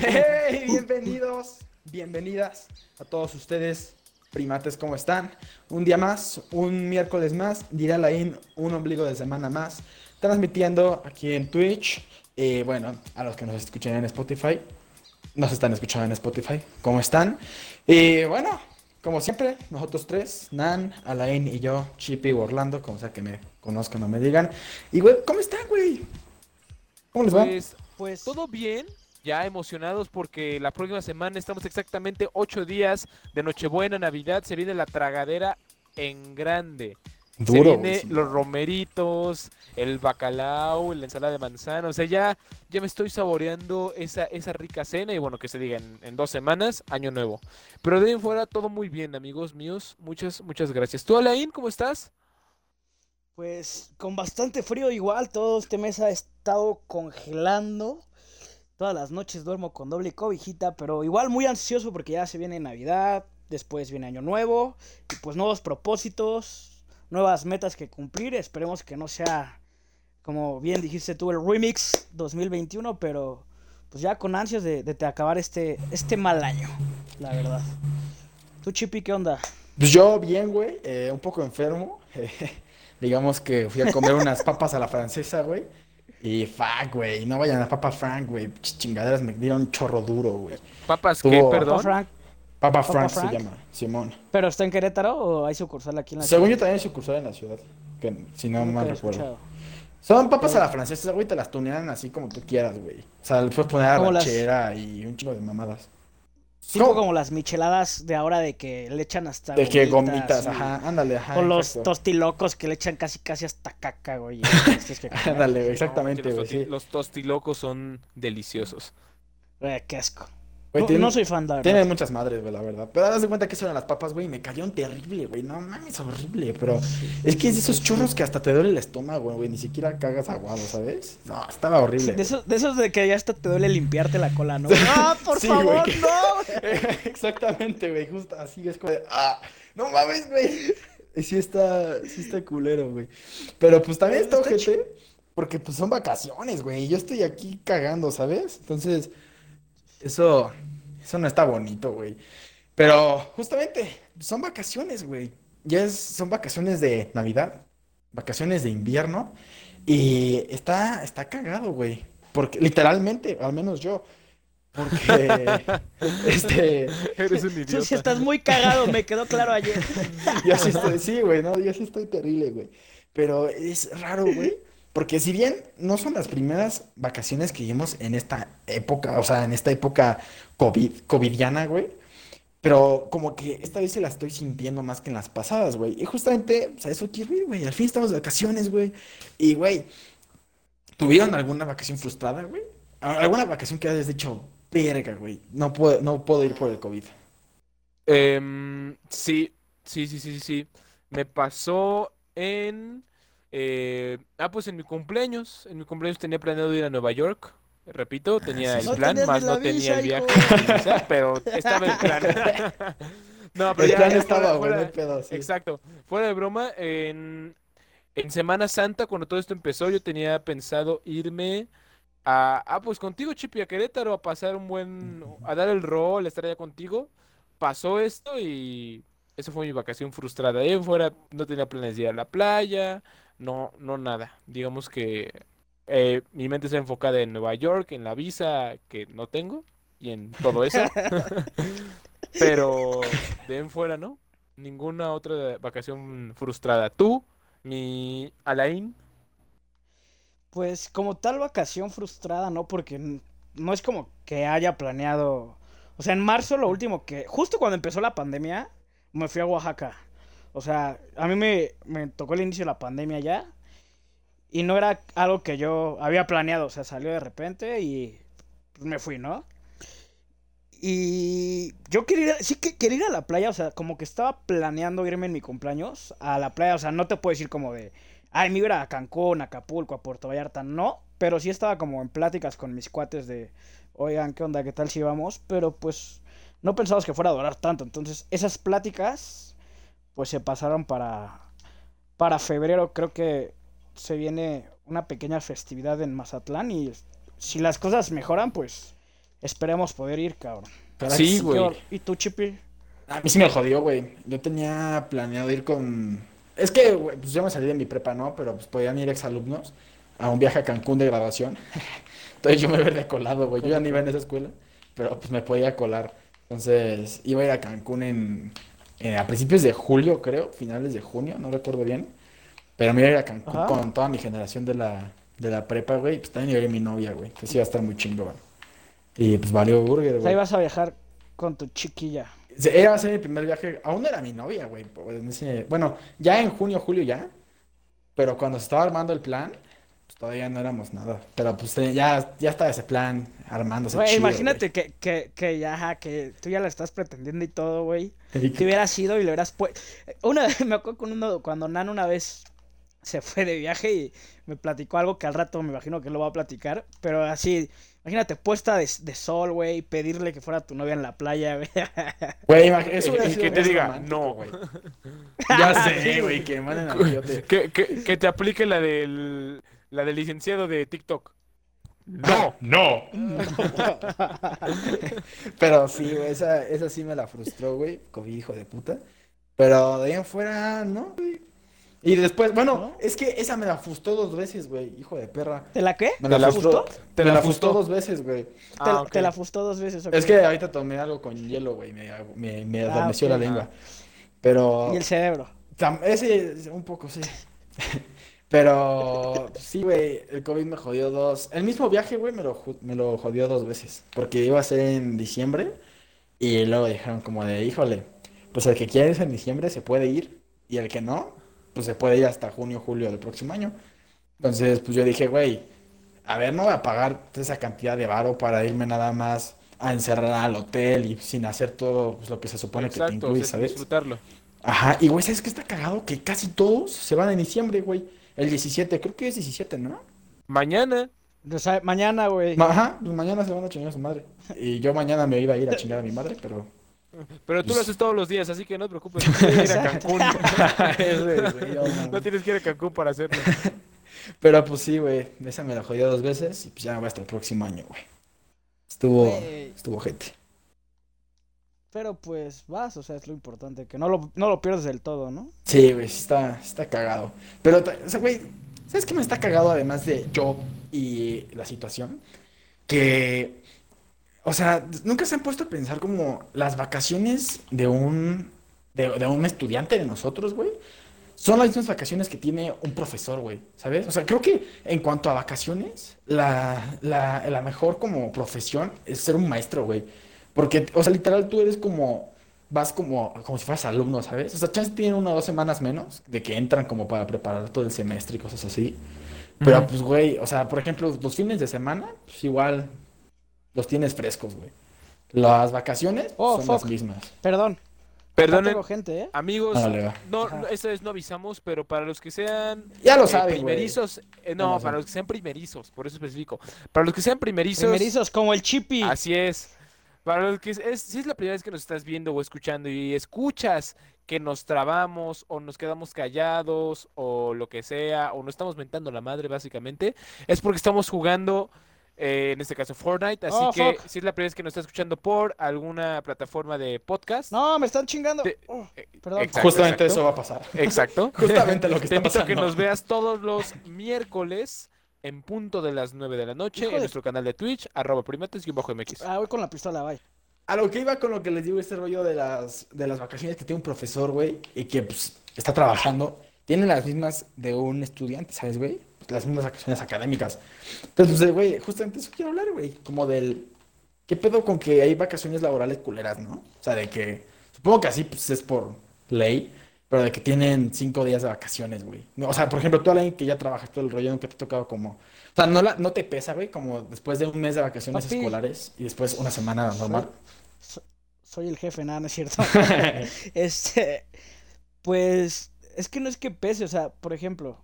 Hey, bienvenidos, bienvenidas a todos ustedes, primates, ¿cómo están? Un día más, un miércoles más, dirá la IN, un ombligo de semana más, transmitiendo aquí en Twitch. Eh, bueno, a los que nos escuchan en Spotify, nos están escuchando en Spotify, ¿cómo están? Y bueno, como siempre, nosotros tres, Nan, Alain y yo, Chippy Orlando, como sea que me conozcan o me digan. Y güey, ¿cómo están, güey? ¿Cómo les va? Pues, Pues todo bien, ya emocionados porque la próxima semana estamos exactamente ocho días de Nochebuena, Navidad, se viene la tragadera en grande. se Duro, viene güey, sí. los romeritos, el bacalao, la ensalada de manzana, o sea, ya, ya me estoy saboreando esa, esa rica cena y bueno, que se diga en, en dos semanas, año nuevo. Pero de ahí en fuera todo muy bien, amigos míos, muchas, muchas gracias. ¿Tú, Alain, cómo estás? Pues con bastante frío igual, todo este mes ha estado congelando. Todas las noches duermo con doble cobijita, pero igual muy ansioso porque ya se viene Navidad, después viene Año Nuevo, y pues nuevos propósitos, nuevas metas que cumplir. Esperemos que no sea, como bien dijiste tú, el remix 2021, pero pues ya con ansias de, de acabar este, este mal año, la verdad. ¿Tú, Chippy, qué onda? Pues yo bien, güey, eh, un poco enfermo. Digamos que fui a comer unas papas a la francesa, güey. Y fuck, güey, no vayan a Papa Frank, güey. Ch- Chingaderas me dieron chorro duro, güey. Papas, Tuvo- Perdón. Papa Frank, Papa ¿Papa Frank Frank? se llama, Simón. ¿pero está en Querétaro o hay sucursal aquí en la Según ciudad? yo también hay sucursal en la ciudad, que si no Nunca mal recuerdo. escuchado. Son papas a la francesa, güey, te las tunean así como tú quieras, güey. O sea, le puedes poner Como las- arrachera y un chingo de mamadas. Tipo ¿Cómo? como las micheladas de ahora de que le echan hasta De que gomitas, y- ajá, ándale, ajá. O los exacto. tostilocos que le echan casi casi hasta caca, güey. Ándale, güey, No, exactamente, los, güey, sí. los tostilocos son deliciosos. Güey, qué asco. Güey, no, soy fan, verdad. Tienen muchas madres, güey, la verdad. Pero haz de cuenta que eso eran las papas, güey, y me cayeron terrible, güey. No mames, horrible, pero es que es de esos churros que hasta te duele el estómago, güey. Ni siquiera cagas aguado, ¿sabes? No, estaba horrible. De esos, de esos de que ya hasta te duele limpiarte la cola, ¿no? ¡Ah, por Sí, favor, no! Exactamente, güey, justo así es como de, ah, no mames, güey. Y sí está, sí está culero, güey. Pero pues también está ojete, porque pues son vacaciones, güey. y Yo estoy aquí cagando, ¿sabes? Entonces, eso, eso no está bonito, güey. Pero justamente, son vacaciones, güey. Ya es, son vacaciones de Navidad, vacaciones de invierno. Y está, está cagado, güey. Porque literalmente, al menos yo. Porque, este, Eres un Tú idiota. sí estás muy cagado, me quedó claro ayer. yo sí estoy, sí, güey, no, yo sí estoy terrible, güey. Pero es raro, güey. Porque si bien no son las primeras vacaciones que vimos en esta época, o sea, en esta época COVID, covidiana, güey. Pero como que esta vez se la estoy sintiendo más que en las pasadas, güey. Y justamente, o sea, eso quiero ir, güey. Al fin estamos de vacaciones, güey. Y, güey, ¿tuvieron alguna vacación frustrada, güey? ¿Alguna vacación que hayas dicho, verga, güey? No puedo, no puedo ir por el COVID. Sí, sí, sí, sí, sí, sí. Me pasó en... eh, ah, pues en mi cumpleaños. En mi cumpleaños tenía planeado ir a Nueva York. Repito, tenía sí, el. No plan, más no tenía el viaje, visa, pero estaba el plan. No, pero El ya, plan estaba, fuera- güey, no hay fuera- pedo, sí. Exacto. Fuera de broma, en, en Semana Santa, cuando todo esto empezó, yo tenía pensado irme a, ah, pues contigo, Chipi, a Querétaro, a pasar un buen, a dar el rol, a estar allá contigo. Pasó esto y esa fue mi vacación frustrada. Ahí fuera no tenía planes de ir a la playa, no, no nada. Digamos que eh, mi mente está enfocada en Nueva York, en la visa que no tengo y en todo eso. Pero de en fuera, ¿no? Ninguna otra vacación frustrada. Tú, mi Alain, Pues como tal vacación frustrada, ¿no? Porque no es como que haya planeado... O sea, en marzo lo último que... Justo cuando empezó la pandemia, me fui a Oaxaca. O sea, a mí me, me tocó el inicio de la pandemia ya. Y no era algo que yo había planeado. O sea, salió de repente y pues, me fui, ¿no? Y yo quería ir, sí que quería ir a la playa, o sea, como que estaba planeando irme en mi cumpleaños a la playa, o sea, no te puedo decir como de, ay, me iba a Cancún, a Acapulco, a Puerto Vallarta, no, pero sí estaba como en pláticas con mis cuates de, oigan, ¿qué onda? ¿Qué tal si vamos? Pero pues no pensamos que fuera a durar tanto, entonces esas pláticas pues se pasaron para, para febrero, creo que se viene una pequeña festividad en Mazatlán y si las cosas mejoran, pues esperemos poder ir, cabrón. Ojalá Sí, güey. ¿Y tú, Chipi? A mí sí me jodió, güey. Yo tenía planeado ir con... Es que, güey, pues yo me salí de mi prepa, ¿no? Pero pues podían ir exalumnos a un viaje a Cancún de graduación. Entonces yo me había colado, güey. Yo ya ni iba en esa escuela, pero pues me podía colar. Entonces iba a ir a Cancún en, en- a principios de julio, creo, finales de junio, no recuerdo bien. Pero me iba a ir a Cancún Ajá. con toda mi generación de la, de la prepa, güey. Pues también iba a ir mi novia, güey. Que sí iba a estar muy chingo, güey. Y pues valió burger, güey. ibas a viajar con tu chiquilla. Era ser mi primer viaje, aún era mi novia, güey. pues, Bueno, ya en junio, julio ya. Pero cuando se estaba armando el plan, pues todavía no éramos nada. Pero pues eh, ya, ya estaba ese plan armándose Güey, chido, imagínate que, que, que ya, ajá, que tú ya la estás pretendiendo y todo, güey. que- hubieras ido y le hubieras puesto. Una vez, me acuerdo con uno, cuando Nan una vez se fue de viaje y me platicó algo que al rato me imagino que lo va a platicar. Pero así, imagínate, puesta de, de sol, güey, pedirle que fuera tu novia en la playa, güey. Güey, eso hubiera Y sido que te diga, no. güey. Ya sé, güey, que manden al coyote. Que, que, que te aplique la del, la del licenciado de TikTok. No. no. Pero sí, güey, esa, esa sí me la frustró, güey, como hijo de puta. Pero de ahí en fuera, no, güey. Y después, bueno, ¿No? es que esa me la frustró dos veces, güey, hijo de perra. ¿Te la qué? Me ¿Te la frustró, ¿Te me la la frustró frustró? dos veces, güey. Te, Ah, la- te la fustó dos veces. ok. Es que ahorita tomé algo con hielo, güey, me, me, me Ah, adormeció la lengua. Pero Y el cerebro. ese, un poco, sí. Pero sí, güey, el COVID me jodió dos. El mismo viaje, güey, me lo, me lo jodió dos veces. Porque iba a ser en diciembre y luego dijeron como de, híjole, pues el que quiere irse en diciembre se puede ir y el que no, pues se puede ir hasta junio, julio del próximo año. Entonces, pues yo dije, güey, a ver, no voy a pagar esa cantidad de varo para irme nada más a encerrar al hotel y sin hacer todo pues, lo que se supone que te incluye, o sea, ¿sabes? disfrutarlo. Ajá, y güey, ¿sabes qué está cagado? Que casi todos se van en diciembre, güey. El 17, creo que es 17, ¿no? Mañana. O sea, mañana, güey. Ma- Ajá, pues mañana se van a chingar a su madre. Y yo mañana me iba a ir a chingar a mi madre, pero... Pero tú lo Pues- haces todos los días, así que no te preocupes. No tienes que ir a Cancún. No. No tienes que ir a Cancún para hacerlo. Pero pues sí, güey, esa me la jodió dos veces y pues ya va hasta el próximo año, güey. Estuvo, estuvo gente. Pero pues vas, o sea, es lo importante, que no lo, no lo pierdes del todo, ¿no? Sí, güey, está, está cagado. Pero, o sea, güey, ¿sabes qué me está cagado además de yo y la situación? Que, o sea, nunca se han puesto a pensar como las vacaciones de un, de, de un estudiante de nosotros, güey. Son las mismas vacaciones que tiene un profesor, güey, ¿sabes? O sea, creo que en cuanto a vacaciones, la, la, la mejor como profesión es ser un maestro, güey. Porque, o sea, literal, tú eres como, vas como, como si fueras alumno, ¿sabes? O sea, chance tienen una o dos semanas menos de que entran como para preparar todo el semestre y cosas así. Pero, pues, güey, o sea, por ejemplo, los fines de semana, pues igual los tienes frescos, güey. Las vacaciones Oh, son las mismas. Perdón. Perdonen, tengo gente, ¿eh? amigos. No, no, esta vez no avisamos, pero para los que sean Ya lo eh, saben, güey. primerizos, eh, no, lo para saben. los que sean primerizos, por eso específico. Para los que sean primerizos, Primerizos como el Chippy. así es. Para los que es, es- si es la primera vez que nos estás viendo o escuchando y escuchas que nos trabamos o nos quedamos callados o lo que sea, o nos estamos mentando la madre básicamente, es porque estamos jugando, eh, en este caso Fortnite, así Oh, que fuck. si es la primera vez que nos está escuchando por alguna plataforma de podcast, No, me están chingando. Te- Oh, eh, perdón. exacto, Justamente exacto. eso va a pasar. Exacto. Justamente lo que Te está invito a que nos veas todos los miércoles en punto de las 9 de la noche Hijo en de- nuestro canal de Twitch, arroba primates-mx. Ah, voy con la pistola, bye. A lo que iba con lo que les digo, este rollo de las, de las vacaciones que tiene un profesor, güey, y que pues, está trabajando, tiene las mismas de un estudiante, ¿sabes, güey? Las mismas vacaciones académicas. Entonces, pues, güey, justamente eso quiero hablar, güey, como del... ¿Qué pedo con que hay vacaciones laborales culeras, no? O sea, de que... Supongo que así pues, es por ley, pero de que tienen cinco días de vacaciones, güey. O sea, por ejemplo, tú alguien que ya trabajas todo el rollo, nunca te ha tocado como... O sea, no, la, no te pesa, güey, como después de un mes de vacaciones Papi. escolares y después una semana normal. So- soy el jefe, nada, no es cierto. Este, pues, es que no es que pese, o sea, por ejemplo,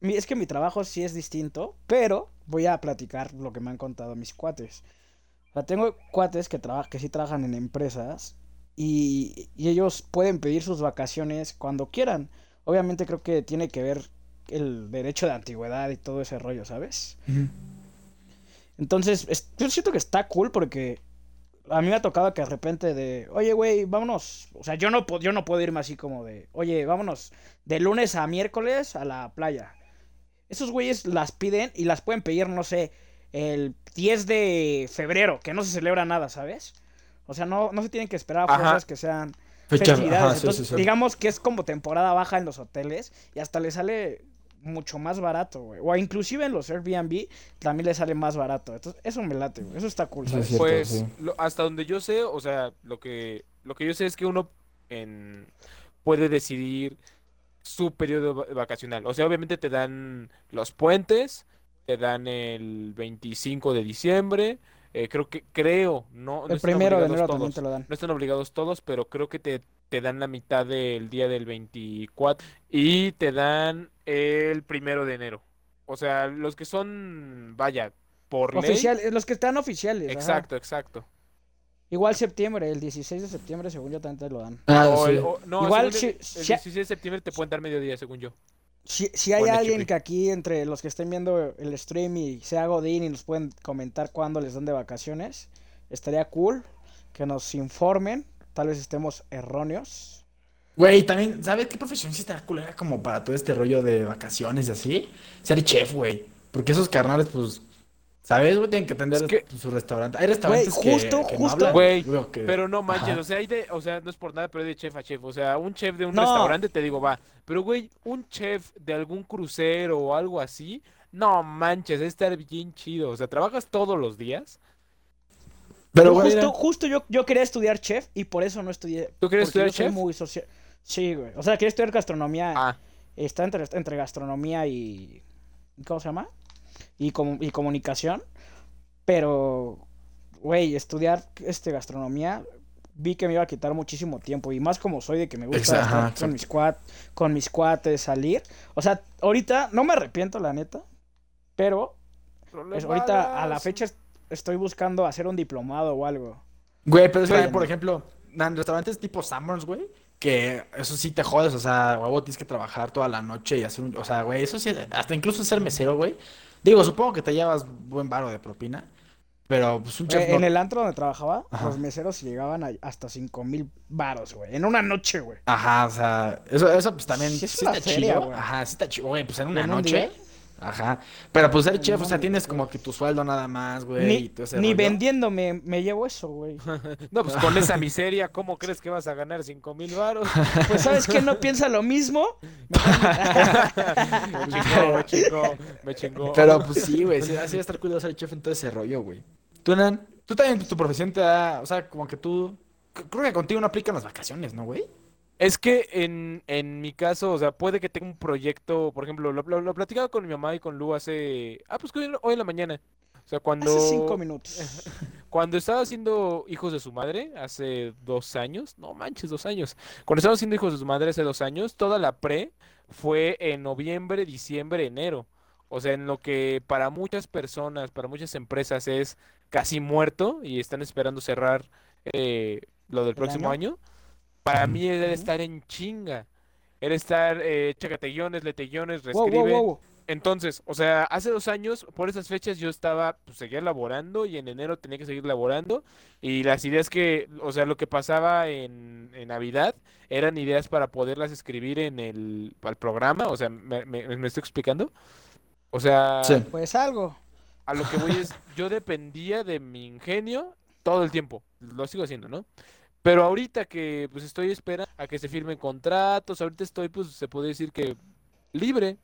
mi- es que mi trabajo sí es distinto, pero voy a platicar lo que me han contado mis cuates. O sea, tengo cuates que, traba- que sí trabajan en empresas y, y ellos pueden pedir sus vacaciones cuando quieran. Obviamente creo que tiene que ver el derecho de antigüedad y todo ese rollo, ¿sabes? Entonces, es- yo siento que está cool porque a mí me ha tocado que de repente de, oye, güey, vámonos. O sea, yo no, yo no puedo irme así como de, oye, vámonos de lunes a miércoles a la playa. Esos güeyes las piden y las pueden pedir, no sé, el 10 de febrero, que no se celebra nada, ¿sabes? O sea, no, no se tienen que esperar a fuerzas que sean Fecha, festividades. ajá, sí, Entonces, sí, sí. digamos que es como temporada baja en los hoteles y hasta le sale mucho más barato, güey. O inclusive en los Airbnb también le sale más barato. Entonces, eso me late, güey. Eso está cool, Pues sí. lo- hasta donde yo sé, o sea, lo que lo que yo sé es que uno en, puede decidir su periodo va- vacacional. O sea, obviamente te dan los puentes, te dan el 25 de diciembre, eh, creo que creo, no, no El están primero de obligados enero también te lo dan. No están obligados todos, pero creo que te, te dan la mitad del día del 24 y te dan el primero de enero. O sea, los que son, vaya, por ley. Oficial, los que están oficiales. ajá. Exacto, exacto. Igual septiembre, el 16 de septiembre, según yo, también te lo dan. Ah, O sí. el- o- no, Igual el, si- el si- 16 de septiembre te pueden dar mediodía, según yo. Si, si hay alguien que aquí, entre los que estén viendo el stream y sea Godín y nos pueden comentar cuándo les dan de vacaciones, estaría cool que nos informen. Tal vez estemos erróneos. Güey, también, ¿sabes qué profesión sí está culera como para todo este rollo de vacaciones y así? Ser chef, güey. Porque esos carnales, pues, ¿sabes, güey? Tienen que atender Es que- su restaurante. Hay restaurantes Güey, justo, que justo. Güey, que- Pero no manches, Ajá. o sea, hay de, o sea, no es por nada, pero hay de chef a chef. O sea, un chef de un No. restaurante te digo, va. Pero, güey, un chef de algún crucero o algo así, no manches, debe estar bien chido. O sea, trabajas todos los días. Pero, güey, justo, mira, justo yo, yo quería estudiar chef y por eso no estudié. ¿Tú querías estudiar yo soy chef? muy social. Sí, güey. O sea, quería estudiar gastronomía. Ah, Está entre, entre gastronomía y. ¿Cómo se llama? Y, comu- y comunicación. Pero, güey, estudiar este, gastronomía vi que me iba a quitar muchísimo tiempo. Y más como soy de que me gusta estar ajá, con, mis cuat, con mis cuates, salir. O sea, ahorita no me arrepiento, la neta. Pero pues, ahorita a la fecha est- estoy buscando hacer un diplomado o algo. güey, pero es que, por ejemplo, en restaurantes tipo Summers, güey, que eso sí te jodes, o sea, huevo, tienes que trabajar toda la noche y hacer un, o sea, güey, eso sí, hasta incluso ser mesero, güey. Digo, supongo que te llevas buen varo de propina, pero pues un chef Eh, en el antro donde trabajaba, Ajá. los meseros llegaban a hasta cinco mil varos, güey. En una noche, güey. Ajá, o sea, eso, eso pues también Sí, sí, una está feria, chido. güey. Ajá, sí está chido, güey, pues en una ¿En un noche. día? Ajá. Pero pues ser chef, o sea, tienes como que tu sueldo nada más, güey, Ni, y todo ese ni vendiendo me, me llevo eso, güey. No, pues con esa miseria, ¿cómo crees que vas a ganar 5 mil varos? Pues, ¿sabes quién no piensa lo mismo? Me chingó, me chingó, me chingó. Pero pues sí, güey, sí, así va a estar cuidado ser chef en todo ese rollo, güey. Tú, Nan, tú también tu profesión te da, o sea, como que tú, creo que contigo no aplican las vacaciones, ¿no, güey? Es que en, en mi caso, o sea, puede que tenga un proyecto, por ejemplo, lo, lo, lo platicaba con mi mamá y con Lu hace, ah, pues hoy, hoy en la mañana. O sea, cuando, Hace cinco minutos. cuando estaba haciendo Hijos de su Madre, hace dos años, no manches, dos años. Cuando estaba haciendo Hijos de su Madre hace dos años, toda la pre fue en noviembre, diciembre, enero. O sea, en lo que para muchas personas, para muchas empresas es casi muerto y están esperando cerrar eh, lo del ¿El próximo año? año. Para mí era Ujú. estar en chinga. Era estar, eh, chécate guiones, lete guiones, Wow, wow, reescribe. wow. Entonces, o sea, hace dos años, por esas fechas yo estaba, pues seguía laborando y en enero tenía que seguir laborando. Y las ideas que, o sea, lo que pasaba en, en Navidad eran ideas para poderlas escribir en el, al programa. O sea, ¿me, me- me estoy explicando? O sea, Sí. Pues algo. a lo que voy es, yo dependía de mi ingenio todo el tiempo. Lo sigo haciendo, ¿no? Pero ahorita que pues estoy esperando a que se firmen contratos, ahorita estoy, pues se puede decir que libre.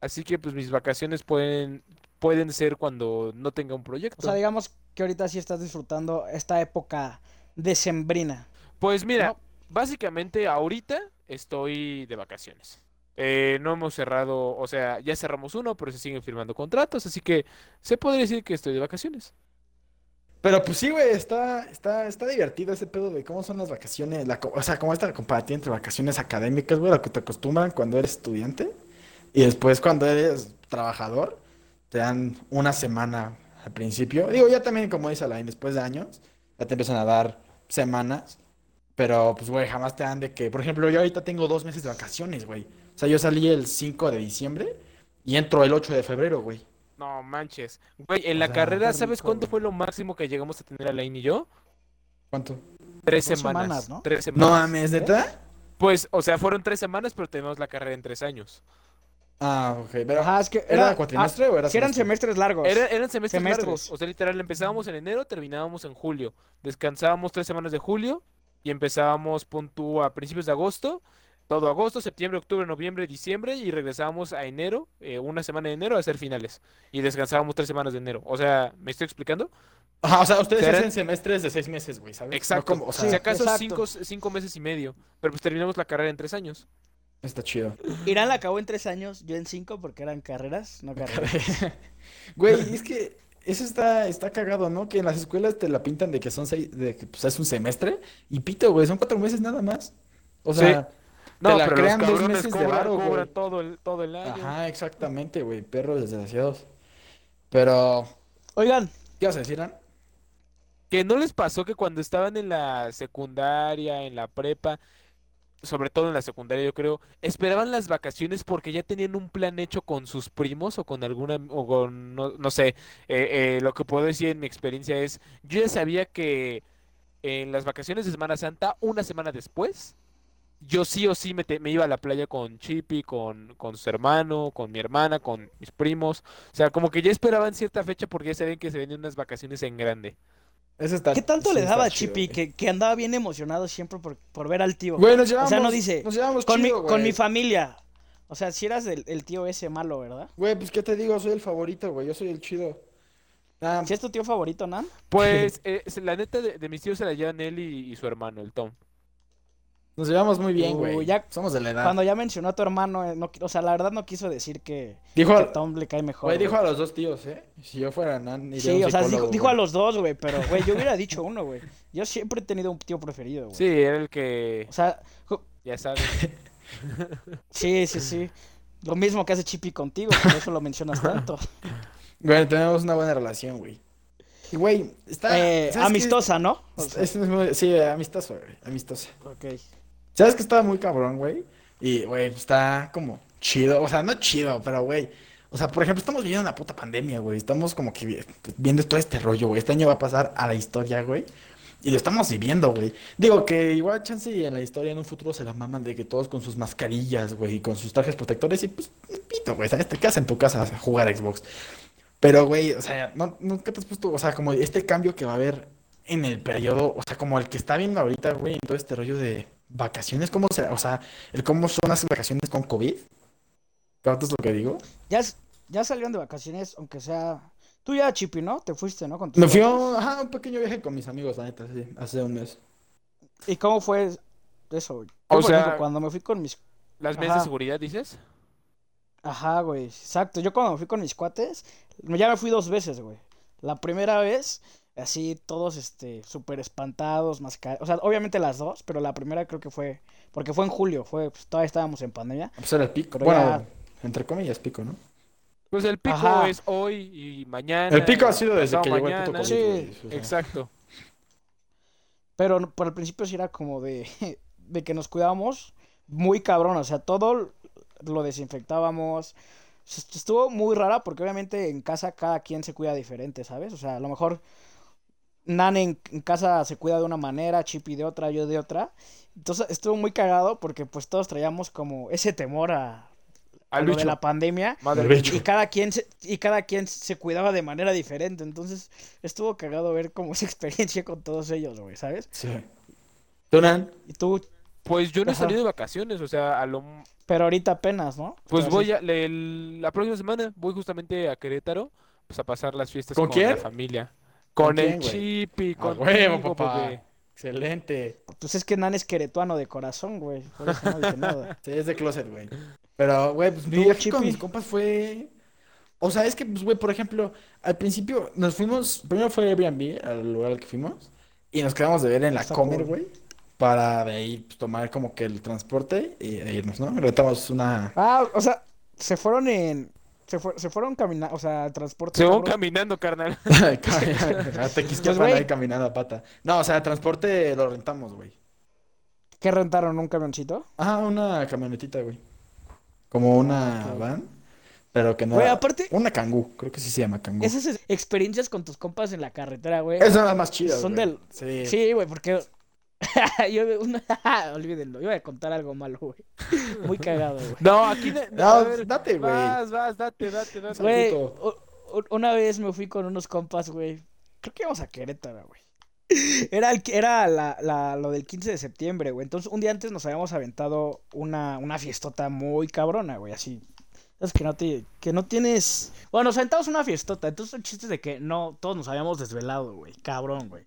Así que pues mis vacaciones pueden, pueden ser cuando no tenga un O proyecto. sea, digamos que ahorita sí estás disfrutando esta época decembrina. Pues mira, No. básicamente ahorita estoy de vacaciones. Eh, no hemos cerrado, o sea, ya cerramos uno, pero se siguen firmando contratos, así que se podría decir que estoy de vacaciones. Pero pues sí, güey, está, está, está divertido ese pedo de cómo son las vacaciones, la, o sea, cómo esta comparativa entre vacaciones académicas, güey, lo que te acostumbran cuando eres estudiante y después cuando eres trabajador, te dan una semana al principio. Digo, ya también, como dice Alain, después de años, ya te empiezan a dar semanas, Pero, pues, güey, jamás te dan de que. Por ejemplo, yo ahorita tengo dos meses de vacaciones, güey. O sea, yo salí el 5 de diciembre y entro el 8 de febrero, güey. No manches. Güey, en O la sea, carrera, ¿sabes rico, cuánto güey. fue lo máximo que llegamos a tener Alain y yo? ¿Cuánto? Tres semanas. semanas, ¿no? Tres No semanas. mames, ¿neta? Pues, o sea, fueron tres semanas, pero tenemos la carrera en tres años. Ah, ok. Pero, Ajá, es que ¿Era era, cuatrimestre o era ah, sí eran semestre? semestres largos. Era- eran semestres Semestres. largos. O sea, literal, empezábamos en enero, terminábamos en julio. Descansábamos tres semanas de julio y empezábamos, pon a principios de agosto. Todo agosto, septiembre, octubre, noviembre, diciembre y regresábamos a enero, eh, una semana de enero a hacer finales. Y descansábamos tres semanas de enero. O sea, ¿me estoy explicando? O sea, ustedes Serán- hacen semestres de seis meses, güey, ¿sabes? No Exacto. como- o sea, si acaso exacto. cinco, cinco meses y medio. Pero pues terminamos la carrera en tres años. está chido. Irán la acabó en tres años, yo en cinco porque eran carreras, no carreras. Güey, es que eso está, está cagado, ¿no? Que en las escuelas te la pintan de que son seis, de que pues, es un semestre y pito, güey, son cuatro meses nada más. O Sí. No, te la pero crean los dos meses de varo, güey. todo el, todo el año. Ajá, exactamente, güey, perros desgraciados. Pero, Oigan, ¿qué vas a decir, Ana? Que no les pasó que cuando estaban en la secundaria, en la prepa, sobre todo en la secundaria, yo creo, esperaban las vacaciones porque ya tenían un plan hecho con sus primos o con alguna, o con, no, no sé, eh, eh, lo que puedo decir en mi experiencia es, yo ya sabía que en las vacaciones de Semana Santa, una semana después, yo sí o sí me, te- me iba a la playa con Chippy, con, con su hermano, con mi hermana, con mis primos, o sea, como que ya esperaban cierta fecha porque ya sabían que se venían unas vacaciones en grande. Eso está, ¿qué tanto sí le daba a Chippy que, que andaba bien emocionado siempre por, por ver al tío? Güey, nos llevamos, O sea, no dice, nos llevamos con, chido, mi, con mi familia. O sea, si eras el, el tío ese malo, ¿verdad? Güey, pues, ¿qué te digo? Soy el favorito, güey, yo soy el chido. ¿Si es tu tío favorito, Nan? Pues eh, la neta de, de mis tíos se la llevan él y, y su hermano, el Tom. Nos llevamos muy bien, güey. Somos de la edad. Cuando ya mencionó a tu hermano, eh, no o sea, la verdad no quiso decir que, Dijo, que a- Tom le cae mejor. güey, dijo a los dos tíos, ¿eh? Si yo fuera Nan, iría a Sí, un o sea, dijo, a los dos, güey, pero, güey, yo hubiera dicho uno, güey. Yo siempre he tenido un tío preferido, güey. Sí, era el que, O sea, ya sabes. sí, sí, sí. Lo mismo que hace Chippy contigo, por eso lo mencionas tanto. Güey, tenemos una buena relación, güey. Y, güey, está... Eh, amistosa, ¿no? O Es- sea, es muy- sí, amistoso, güey, amistoso. ok. ¿Sabes que estaba muy cabrón, güey? Y, güey, está como chido, o sea, no chido, pero, güey, o sea, por ejemplo, estamos viviendo una puta pandemia, güey, estamos como que vi- viendo todo este rollo, güey, este año va a pasar a la historia, güey, y lo estamos viviendo, güey. Digo que igual chance y en la historia en un futuro se la maman de que todos con sus mascarillas, güey, y con sus trajes protectores y, pues, pito, güey, ¿sabes? Te quedas en tu casa a jugar Xbox. Pero, güey, o sea, no, nunca te has puesto, o sea, como este cambio que va a haber en el periodo, o sea, como el que está viendo ahorita, güey, en todo este rollo de vacaciones, ¿cómo será? O sea, el cómo son las vacaciones con COVID. ¿Captas lo que digo? Ya, ya salieron de vacaciones, aunque sea... Tú ya, Chippy, ¿no? Te fuiste, ¿no? Con tus Me fui a un, ajá, un pequeño viaje con mis amigos, la neta, sí, hace un mes. ¿Y cómo fue eso, güey? O por ejemplo, sea- cuando me fui con mis... Las medidas de seguridad, dices. Ajá, güey, exacto. Yo cuando me fui con mis cuates, ya me fui dos veces, güey. La primera vez, así todos, este, súper espantados, mascar... O sea, obviamente las dos, pero la primera creo que fue... Porque fue en julio, fue... Pues, todavía estábamos en pandemia. Pues era el pico. Pero Bueno, ya- entre comillas, pico, ¿no? Pues el pico Ajá. es hoy y mañana. El pico ha sido desde que llegó el puto. COVID, Sí, o sea. Exacto. Pero por el principio sí era como de, de que nos cuidábamos muy cabrón. O sea, todo lo desinfectábamos. Est- Estuvo muy rara porque obviamente en casa cada quien se cuida diferente, ¿sabes? O sea, a lo mejor Nan en, en casa se cuida de una manera, Chippy de otra, yo de otra. Entonces estuvo muy cagado porque pues todos traíamos como ese temor a, lo de la pandemia. Madre bicho. Y cada quien se, y cada quien se cuidaba de manera diferente. Entonces estuvo cagado ver como esa experiencia con todos ellos, güey, ¿sabes? Sí. ¿Tú, Nan? Y tú, Pues yo no he salido de vacaciones, o sea, a lo... pero ahorita apenas, ¿no? Pues voy sí. a... le- el- la próxima semana voy justamente a Querétaro, pues a pasar las fiestas ¿Con con, quién? la familia. ¿Con el? Chippy, A con huevo, papá. Excelente. Pues es que Nan es queretuano de corazón, güey. Por eso no dije nada. Sí, es de closet, güey. Pero, güey, pues mi ¿Tú, viaje con mis compas fue... O sea, es que, pues, güey, por ejemplo, al principio nos fuimos... Primero fue Airbnb, al lugar al que fuimos. Y nos quedamos de ver en la Comer, güey. Para de ahí pues, tomar como que el transporte y irnos, ¿no? Rentamos una... Ah, o sea, se fueron en. Se, fue- se fueron caminando, o sea, transporte. Se van cabrón. caminando, carnal. Te Pues, güey. ahí caminando a pata. No, o sea, transporte lo rentamos, güey. ¿Qué rentaron? ¿Un camioncito? Ah, una camionetita, güey. Como una ok. van. Pero que no. Güey, aparte- Una cangú, creo que sí se llama cangú. Esas es- experiencias con tus compas en la carretera, güey. Esas son las más chidas. Son güey. del- Sí. Sí, güey, porque. yo, una- olvídenlo, iba a contar algo malo, güey. Muy cagado, güey. No, aquí. ne- No, ver, date, güey. Vas, vas, date, date, date. Güey, una vez me fui con unos compas, güey. Creo que íbamos a Querétaro, güey. Era, el, era la, la- lo del 15 de septiembre, güey. Entonces, un día antes nos habíamos aventado una, una fiestota muy cabrona, güey. Así. Es que no, te, que no tienes. Bueno, nos aventamos una fiestota. Entonces, el chiste es de que no, todos nos habíamos desvelado, güey. Cabrón, güey.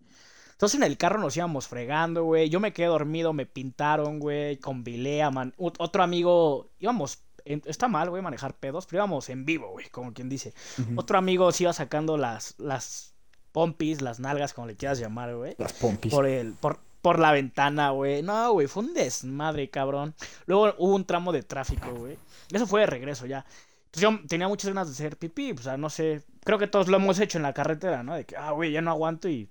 Entonces en el carro nos íbamos fregando, güey. Yo me quedé dormido, me pintaron, güey. Con Vilea, man. Ot- Otro amigo. Íbamos. Está mal, güey, manejar pedos, pero íbamos en vivo, güey, como quien dice. Otro amigo se iba sacando las, las pompis, las nalgas, como le quieras llamar, güey. Las pompis. Por el, por, por la ventana, güey. No, güey, fue un desmadre, cabrón. Luego hubo un tramo de tráfico, güey. Eso fue de regreso ya. Entonces yo tenía muchas ganas de hacer pipí, o sea, no sé. Creo que todos lo hemos hecho en la carretera, ¿no? De que, ah, güey, ya no aguanto y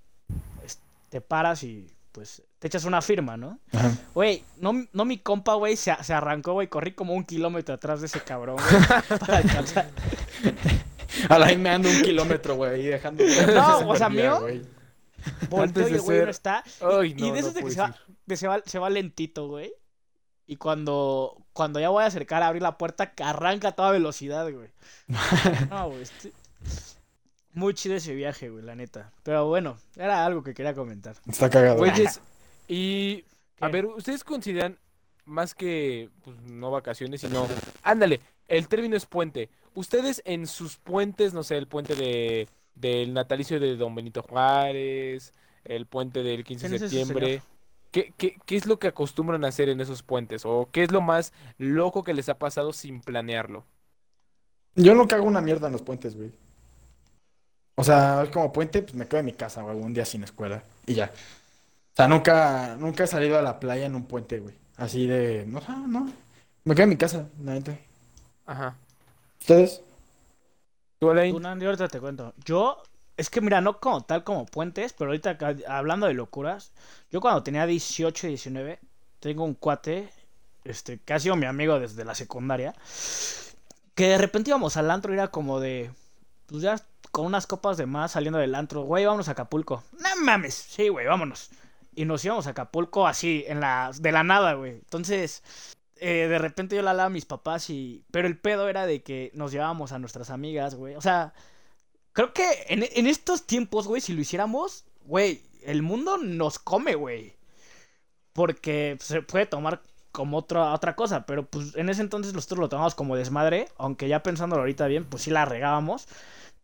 te paras y pues te echas una firma, ¿no? Ajá. Güey, no, no mi compa, güey, se, se arrancó, güey. Corrí como un kilómetro atrás de ese cabrón, güey. para alcanzar. A la me ando un kilómetro, güey, y dejando. No, o sea, mío. Volteo Antes y el güey ser- no está. Ay, y no, de esos no de que se va, de se va, se va lentito, güey. Y cuando, cuando ya voy a acercar a abrir la puerta, que arranca a toda velocidad, güey. No, güey. este- Muy chido ese viaje, güey, la neta. Pero bueno, era algo que quería comentar. Está cagado. Güeyes, y. A ver, ¿ustedes consideran más que pues, no vacaciones, sino. Ándale, el término es puente. Ustedes en sus puentes, no sé, el puente de del natalicio de Don Benito Juárez, el puente del 15 ¿Quién de septiembre. ¿Qué, qué, qué es lo que acostumbran a hacer en esos puentes? ¿O qué es lo más loco que les ha pasado sin planearlo? Yo nunca hago una mierda en los puentes, güey. O sea, es como puente, pues me quedo en mi casa, güey, un día sin escuela. Y ya. O sea, nunca, nunca he salido a la playa en un puente, güey. Así de. No, no, no. Me quedo en mi casa, la neta. Ajá. ¿Ustedes? ¿Tú, Alain? Tú, Nandi, ahorita te cuento. Yo, es que mira, no como tal como puentes, pero ahorita ca- hablando de locuras, yo cuando tenía 18, 19, tengo un cuate, este, que ha sido mi amigo desde la secundaria, que de repente íbamos al antro y era como de, pues ya con unas copas de más saliendo del antro, güey, vámonos a Acapulco. No mames, sí, güey, vámonos. Y nos íbamos a Acapulco así, en la, de la nada, güey. Entonces, eh, de repente yo la hablaba a mis papás y... Pero el pedo era de que nos llevábamos a nuestras amigas, güey. O sea, creo que en, en estos tiempos, güey, si lo hiciéramos, güey, el mundo nos come, güey. Porque se puede tomar como otra, otra cosa, pero pues en ese entonces nosotros lo tomamos como desmadre, aunque ya pensándolo ahorita bien, pues sí la regábamos.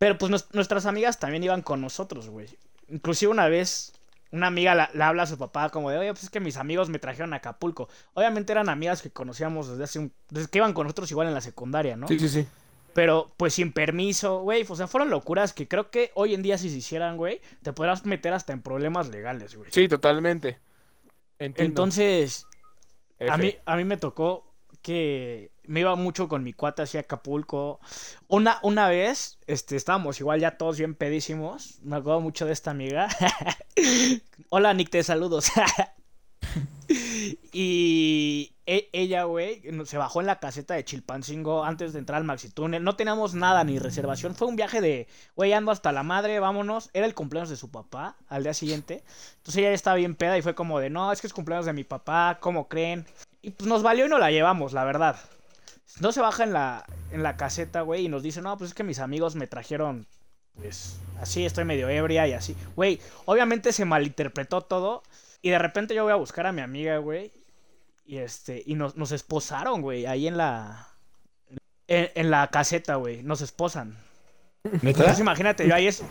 Pero pues nos- nuestras amigas también iban con nosotros, güey. Inclusive una vez una amiga la- le habla a su papá como de, oye, pues es que mis amigos me trajeron a Acapulco. Obviamente eran amigas que conocíamos desde hace un... Desde que iban con nosotros igual en la secundaria, ¿no? Sí, sí, sí. Pero pues sin permiso, güey. O sea, fueron locuras que creo que hoy en día si se hicieran, güey, te podrás meter hasta en problemas legales, güey. Sí, totalmente. Entiendo. Entonces, a mí, a mí me tocó que me iba mucho con mi cuata hacia Acapulco. Una, una vez, este, estábamos igual ya todos bien pedísimos. Me acuerdo mucho de esta amiga. Hola, Nick, te saludos. y e- ella, güey, no- se bajó en la caseta de Chilpancingo antes de entrar al Maxi Túnel. No teníamos nada ni reservación. Fue un viaje de, güey, ando hasta la madre, vámonos. Era el cumpleaños de su papá al día siguiente. Entonces ella ya estaba bien peda y fue como de, no, es que es cumpleaños de mi papá, ¿cómo creen? Y pues nos valió y nos la llevamos, la verdad. No se baja en la, en la caseta, güey, y nos dice, no, pues es que mis amigos me trajeron, pues, así, estoy medio ebria y así. Güey, obviamente se malinterpretó todo. Y de repente yo voy a buscar a mi amiga, güey. Y este, y nos, nos esposaron, güey, ahí en la. En, en la caseta, güey. Nos esposan. Entonces imagínate, yo ahí es.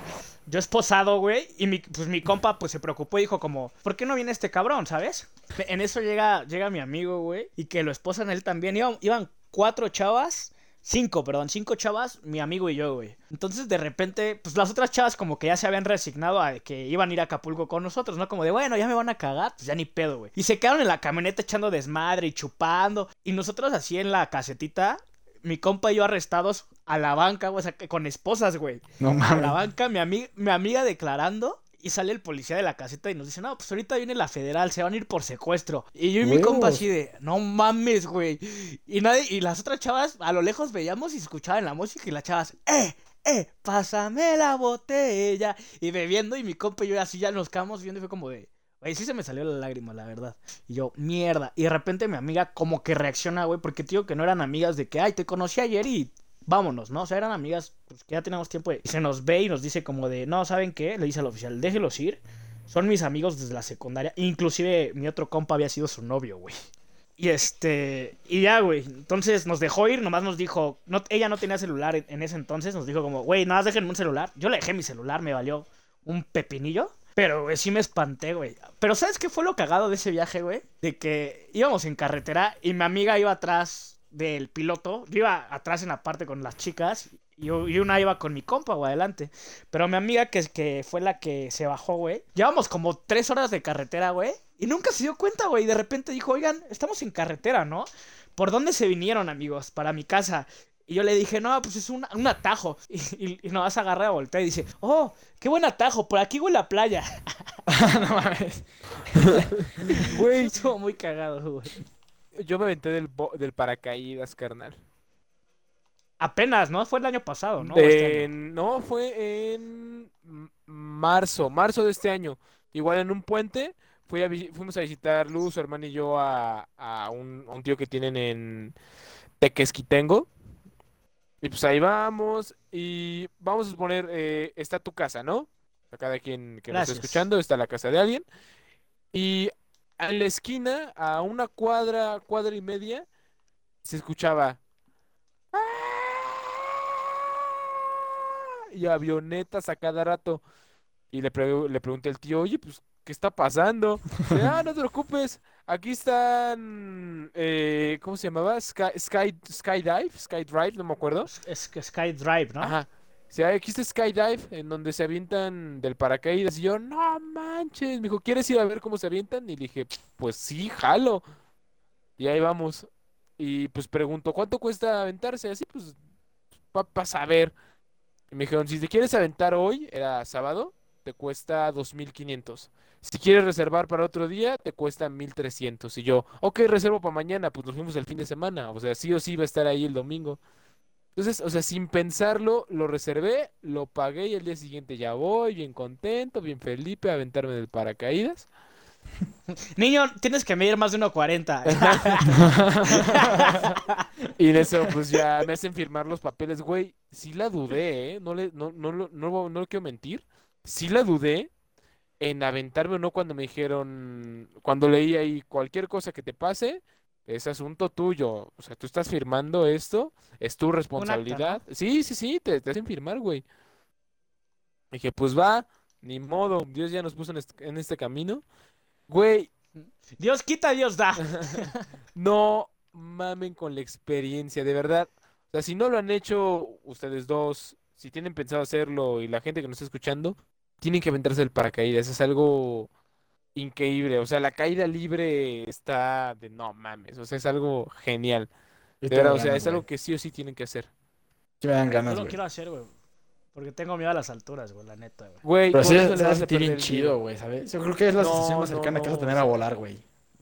Yo esposado, güey. Y mi, pues mi compa pues se preocupó y dijo como, ¿por qué no viene este cabrón, sabes? En eso llega, llega mi amigo, güey. Y que lo esposan él también. Iban, iban cuatro chavas. Cinco, perdón, cinco chavas, mi amigo y yo, güey. Entonces, de repente, pues las otras chavas como que ya se habían resignado a que iban a ir a Acapulco con nosotros, ¿no? Como de, bueno, ya me van a cagar, pues ya ni pedo, güey. Y se quedaron en la camioneta echando desmadre y chupando. Y nosotros así en la casetita, mi compa y yo arrestados a la banca, güey, o sea, que con esposas, güey. No A la mames. banca, mi, ami- mi amiga declarando Y sale el policía de la caseta y nos dice, no, pues ahorita viene la federal, se van a ir por secuestro. Y yo y mi compa así de, no mames, güey. Y nadie, y las otras chavas a lo lejos veíamos y escuchaban la música y las chavas, eh, eh, pásame la botella. Y bebiendo y mi compa y yo así ya nos quedamos viendo y fue como de, güey, sí se me salió la lágrima, la verdad. Y yo, mierda. Y de repente mi amiga como que reacciona, güey, porque tío que no eran amigas de que, ay, te conocí ayer y vámonos, ¿no? O sea, eran amigas pues, que ya teníamos tiempo de... Y se nos ve y nos dice como de, no, ¿saben qué? Le dice al oficial, déjelos ir. Son mis amigos desde la secundaria. Inclusive mi otro compa había sido su novio, güey. Y este... Y ya, güey. Entonces nos dejó ir, nomás nos dijo... No, ella no tenía celular en, en ese entonces. Nos dijo como, güey, nada más déjenme un celular. Yo le dejé mi celular, me valió un pepinillo. Pero, güey, sí me espanté, güey. Pero, ¿sabes qué fue lo cagado de ese viaje, güey? De que íbamos en carretera y mi amiga iba atrás del piloto. Yo iba atrás en la parte con las chicas y, una iba con mi compa, güey, adelante. Pero mi amiga, que, que fue la que se bajó, güey. Llevamos como tres horas de carretera, güey. Y nunca se dio cuenta, güey. Y de repente dijo, oigan, estamos en carretera, ¿no? ¿Por dónde se vinieron, amigos? Para mi casa. Y yo le dije, no, pues es un, un atajo. Y, y, y nos agarra a voltear y dice, oh, qué buen atajo, por aquí huele a playa. no mames. Güey, estuvo muy cagado, güey. Yo me aventé del, bo- del paracaídas, carnal. Apenas, ¿no? Fue el año pasado, ¿no? Este año. No, fue en marzo, marzo de este año. Igual en un puente, fui a vi- fuimos a visitar Luz, su hermana y yo a, a un, a un tío que tienen en Tequesquitengo. Y pues ahí vamos y vamos a suponer, eh, está tu casa, ¿no? A cada quien que nos está escuchando, está la casa de alguien. Y en la esquina, a una cuadra, cuadra y media, se escuchaba y avionetas a cada rato. Y le, pre- le pregunté al tío, oye, pues, ¿qué está pasando? Ah, no te preocupes, aquí están, eh, ¿cómo se llamaba? Sky, Sky, Skydive, Skydrive, no me acuerdo. Es que Sky Drive, ¿no? Ajá. Sea, está Skydive, en donde se avientan del paracaídas. Y yo, no manches. Me dijo, ¿quieres ir a ver cómo se avientan? Y dije, pues sí, jalo. Y ahí vamos. Y pues pregunto, ¿cuánto cuesta aventarse? Así, pues, para saber. Y me dijeron, si te quieres aventar hoy, era sábado, te cuesta 2.500. Si quieres reservar para otro día, te cuesta 1.300. Y yo, ok, reservo para mañana, pues nos fuimos el fin de semana. O sea, sí o sí va a estar ahí el domingo. Entonces, o sea, sin pensarlo, lo reservé, lo pagué y el día siguiente ya voy, bien contento, bien Felipe, a aventarme del paracaídas. Niño, tienes que medir más de 1.40. Y en eso, pues ya me hacen firmar los papeles, güey. Sí la dudé, ¿eh? No, le, no, no, no, no lo quiero mentir. Sí la dudé en aventarme o no cuando me dijeron, cuando leí ahí cualquier cosa que te pase, es asunto tuyo. O sea, tú estás firmando esto, es tu responsabilidad. Sí, sí, sí, te, te hacen firmar, güey. Dije, pues va, ni modo, Dios ya nos puso en este, en este camino. Güey, Dios quita, Dios da. no mamen con la experiencia, de verdad. O sea, si no lo han hecho ustedes dos, si tienen pensado hacerlo y la gente que nos está escuchando, tienen que aventarse el paracaídas. Es algo increíble. O sea, la caída libre está de no mames. O sea, es algo genial. Yo De verdad, o sea, ganas, es algo que sí o sí tienen que hacer. Sí me dan Yo ganas, lo güey. quiero hacer, güey. Porque tengo miedo a las alturas, güey, la neta, güey. Güey, Pero sí, se a sentir bien chido, güey, ¿sabes? Yo creo que es la No, sensación más no, cercana que vas a no, tener a volar, güey.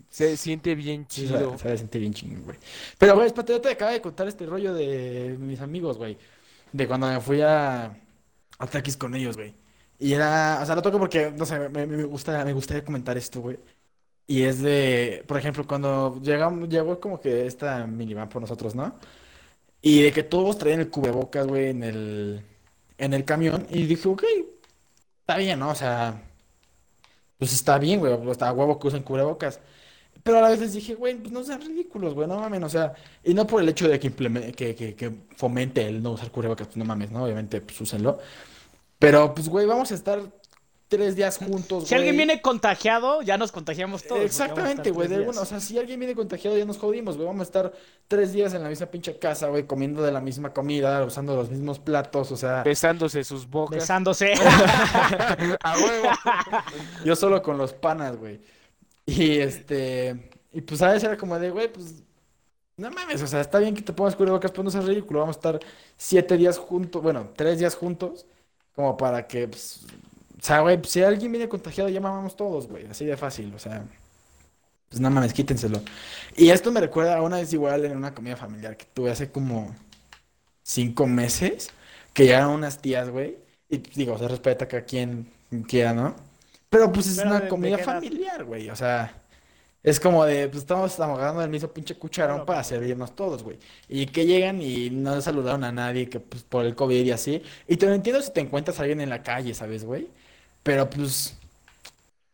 Se siente bien se chido. se va a sentir bien chingón, güey. Pero, güey, espérate, yo te acabo de contar este rollo de mis amigos, güey. De cuando me fui a, a Takis con ellos, güey. Y era, o sea, lo toco porque, no sé, me, me- gusta, me gustaría comentar esto, güey. Y es de, por ejemplo, cuando llegamos, llegó como que esta minivan por nosotros, ¿no? Y de que todos traían el cubrebocas, güey, en el, en el camión. Y dije, ok, está bien, ¿no? O sea, pues está bien, güey, pues está huevo que usen cubrebocas. Pero a la vez dije, güey, pues no sean ridículos, güey, no mames, o sea, y no por el hecho de que, que, que fomente el no usar cubrebocas, pues no mames, ¿no? Obviamente, pues úsenlo. Pero, pues, güey, vamos a estar tres días juntos, Si alguien viene contagiado, ya nos contagiamos todos. Exactamente, güey, de o sea, si alguien viene contagiado ya nos jodimos, güey, vamos a estar tres días en la misma pinche casa, güey, comiendo de la misma comida, usando los mismos platos, o sea, Besándose sus bocas. Besándose. A huevo. yo solo con los panas, güey. Y este, y pues a veces era como de, güey, pues, no mames, o sea, está bien que te pongas cubrebocas, pero no seas ridículo, vamos a estar siete días juntos, bueno, tres días juntos, como para que, pues, O sea, güey, si alguien viene contagiado, ya mamamos todos, güey. Así de fácil, o sea. Pues nada mames, quítenselo. Y esto me recuerda a una vez igual en una comida familiar que tuve hace como cinco meses, que llegaron unas tías, güey. Y digo, se respeta que a quien quiera, ¿no? Pero pues es Pero, una ¿de- de comida familiar, güey. O sea, es como de, pues estamos agarrando el mismo pinche cucharón Claro, para servirnos todos, güey. Y que llegan y no saludaron a nadie que pues por el COVID y así. Y te lo entiendo si te encuentras a alguien en la calle, ¿sabes, güey? Pero pues,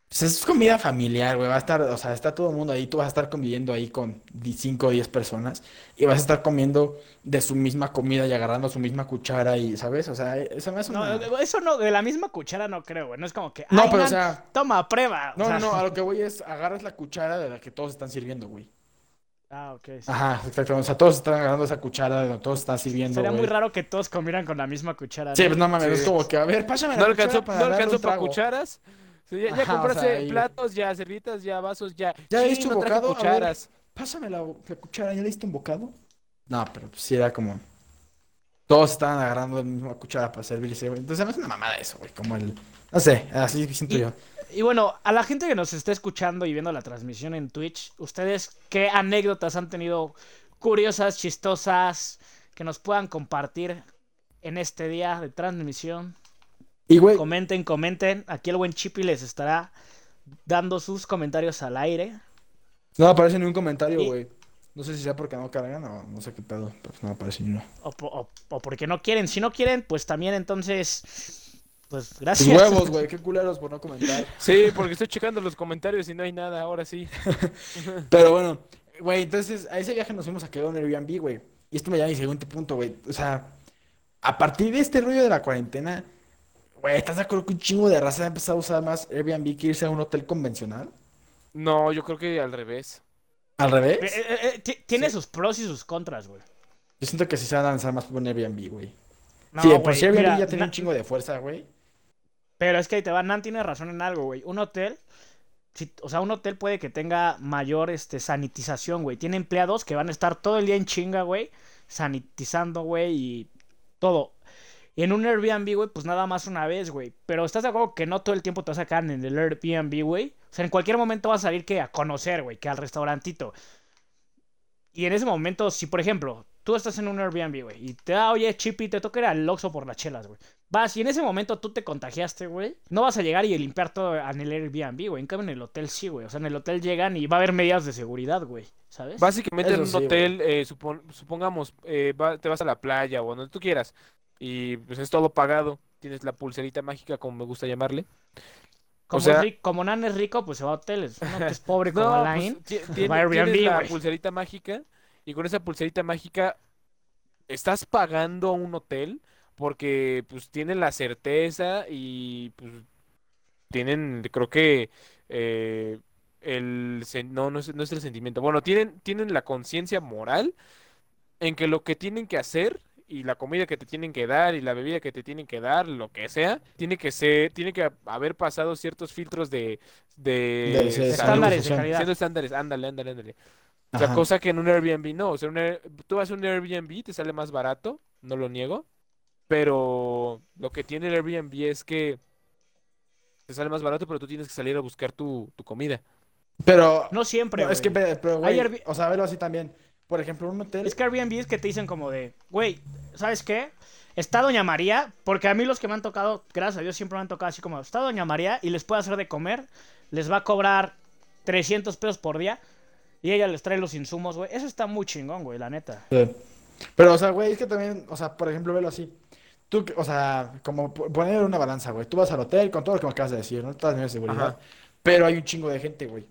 pues es comida familiar, güey. Va a estar, o sea, está todo el mundo ahí. Tú vas a estar conviviendo ahí con 5 o 10 personas. Y vas a estar comiendo de su misma comida y agarrando su misma cuchara y, ¿sabes? O sea, eso me hace No, una... eso no, de la misma cuchara no creo, güey. No es como que. No, "Ay, pero o sea... Toma, prueba. o No, sea, no, no, a lo que voy es agarras la cuchara de la que todos están sirviendo, güey. Ah, ok. sí. Ajá, exacto. O sea, todos están agarrando esa cuchara de donde todos están sirviendo, Sería muy güey. raro que todos comieran con la misma cuchara. Sí, ¿no? pues no mames, Sí. es como que, a ver, pásame la No cuchara alcanzó, para no darle alcanzó un para trago. cucharas. Sí, ya, ya Ajá, o compraste sea, platos, ya servitas, ya vasos, ya. ¿Ya Chin, diste un no bocado? A ver. cucharas. Pásame la, la cuchara, ¿ya le diste un bocado? No, pero pues sí era como... Todos estaban agarrando la misma cuchara para servirse, güey. Entonces, es una mamada eso, güey. Como el... No sé, así siento Y- yo. Y bueno, a la gente que nos está escuchando y viendo la transmisión en Twitch, ¿ustedes qué anécdotas han tenido curiosas, chistosas, que nos puedan compartir en este día de transmisión? Y, güey, Comenten, comenten. Aquí el buen Chippy les estará dando sus comentarios al aire. no aparece ni un comentario, Y- güey. No sé si sea porque no cargan o no sé qué pedo, pero no aparece ni uno. O, o- o porque no quieren. Si no quieren, pues también entonces. Pues gracias. huevos, güey, qué culeros por no comentar. Sí, porque estoy checando los comentarios y no hay nada, ahora sí. Pero bueno, güey, entonces a ese viaje nos fuimos a quedar en Airbnb, güey. Y esto me lleva a mi siguiente punto, güey. O sea, a partir de este rollo de la cuarentena, güey, ¿estás de acuerdo que un chingo de raza ha empezado a usar más Airbnb que irse a un hotel convencional? No, yo creo que al revés. ¿Al revés? Eh, eh, eh, ti- tiene Sí. sus pros y sus contras, güey. Yo siento que sí se van a lanzar más por un Airbnb, güey. No, sí, de por güey, sí Airbnb mira, ya tiene na- un chingo de fuerza, güey. Pero es que ahí te va, Nan tiene razón en algo, güey. Un hotel, si- o sea, un hotel puede que tenga mayor este, sanitización, güey. Tiene empleados que van a estar todo el día en chinga, güey, sanitizando, güey, y todo. Y en un Airbnb, güey, pues nada más una vez, güey. Pero estás de acuerdo que no todo el tiempo te vas a quedar en el Airbnb, güey. O sea, en cualquier momento vas a salir que a conocer, güey, que al restaurantito. Y en ese momento, si por ejemplo, tú estás en un Airbnb, güey, y te da, oye, Chippy, te toca ir al Oxxo por las chelas, güey. Vas y en ese momento tú te contagiaste, güey. No vas a llegar y limpiar todo en el Airbnb, güey. En cambio, en el hotel sí, güey. O sea, en el hotel llegan y va a haber medidas de seguridad, güey. ¿Sabes? Básicamente en un sí, hotel, eh, supon- supongamos, eh, va- te vas a la playa o donde tú quieras y pues es todo pagado. Tienes la pulserita mágica, como me gusta llamarle. Como, sea- como Nan es rico, pues se va a hoteles. Uno que es pobre como Alain. pues, va a Airbnb, tienes la pulserita mágica y con esa pulserita mágica estás pagando a un hotel porque pues tienen la certeza y pues tienen, creo que eh, el no, no es, no es el sentimiento. Bueno, tienen, tienen la conciencia moral en que lo que tienen que hacer y la comida que te tienen que dar y la bebida que te tienen que dar, lo que sea, tiene que ser, tiene que haber pasado ciertos filtros de, de De- de salud, estándares de calidad. siendo estándares, ándale, ándale, ándale. O sea, Ajá. cosa que en un Airbnb no. O sea, un Air- tú vas a un Airbnb, te sale más barato, no lo niego. Pero lo que tiene el Airbnb es que te sale más barato, pero tú tienes que salir a buscar tu, tu comida. Pero, No siempre, no, es que, pero, güey, Airbnb- o sea, velo así también. Por ejemplo, un hotel... Es que Airbnb es que te dicen como de, güey, ¿sabes qué? Está Doña María, porque a mí los que me han tocado, gracias a Dios, siempre me han tocado así como, está Doña María y les puede hacer de comer, les va a cobrar 300 pesos por día y ella les trae los insumos, güey. Eso está muy chingón, güey, la neta. Sí. Pero, o sea, güey, es que también, o sea, por ejemplo, velo así. Tú, o sea, como po- poner una balanza, güey. Tú vas al hotel con todo lo que me acabas de decir, ¿no? Todas las medidas de seguridad. Ajá. Pero hay un chingo de gente, güey.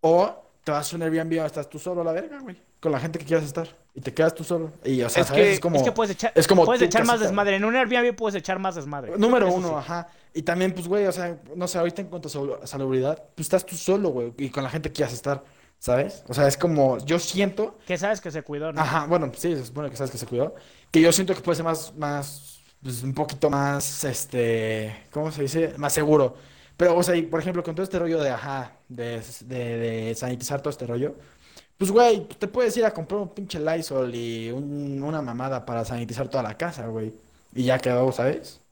O te vas a un Airbnb donde estás tú solo a la verga, güey. Con la gente que quieras estar. Y te quedas tú solo. Y, o sea, Es ¿sabes? que- Es como... Es que puedes echar, es como puedes echar más desmadre. En un Airbnb puedes echar más desmadre. Número Eso uno, sí. ajá. Y también, pues, güey, o sea, no sé, ahorita en cuanto a salu- salubridad, pues estás tú solo, güey. Y con la gente que quieras estar, ¿sabes? O sea, es como, yo siento Que sabes que se cuidó, ¿no? Ajá, bueno, sí, se supone que sabes que se cuidó. Que yo siento que puede ser más, más, pues un poquito más, este, ¿cómo se dice? Más seguro. Pero, o sea, y, por ejemplo, con todo este rollo de, ajá, de, de, de sanitizar todo este rollo, pues, güey, te puedes ir a comprar un pinche Lysol y un- una mamada para sanitizar toda la casa, güey. Y ya quedó, ¿sabes?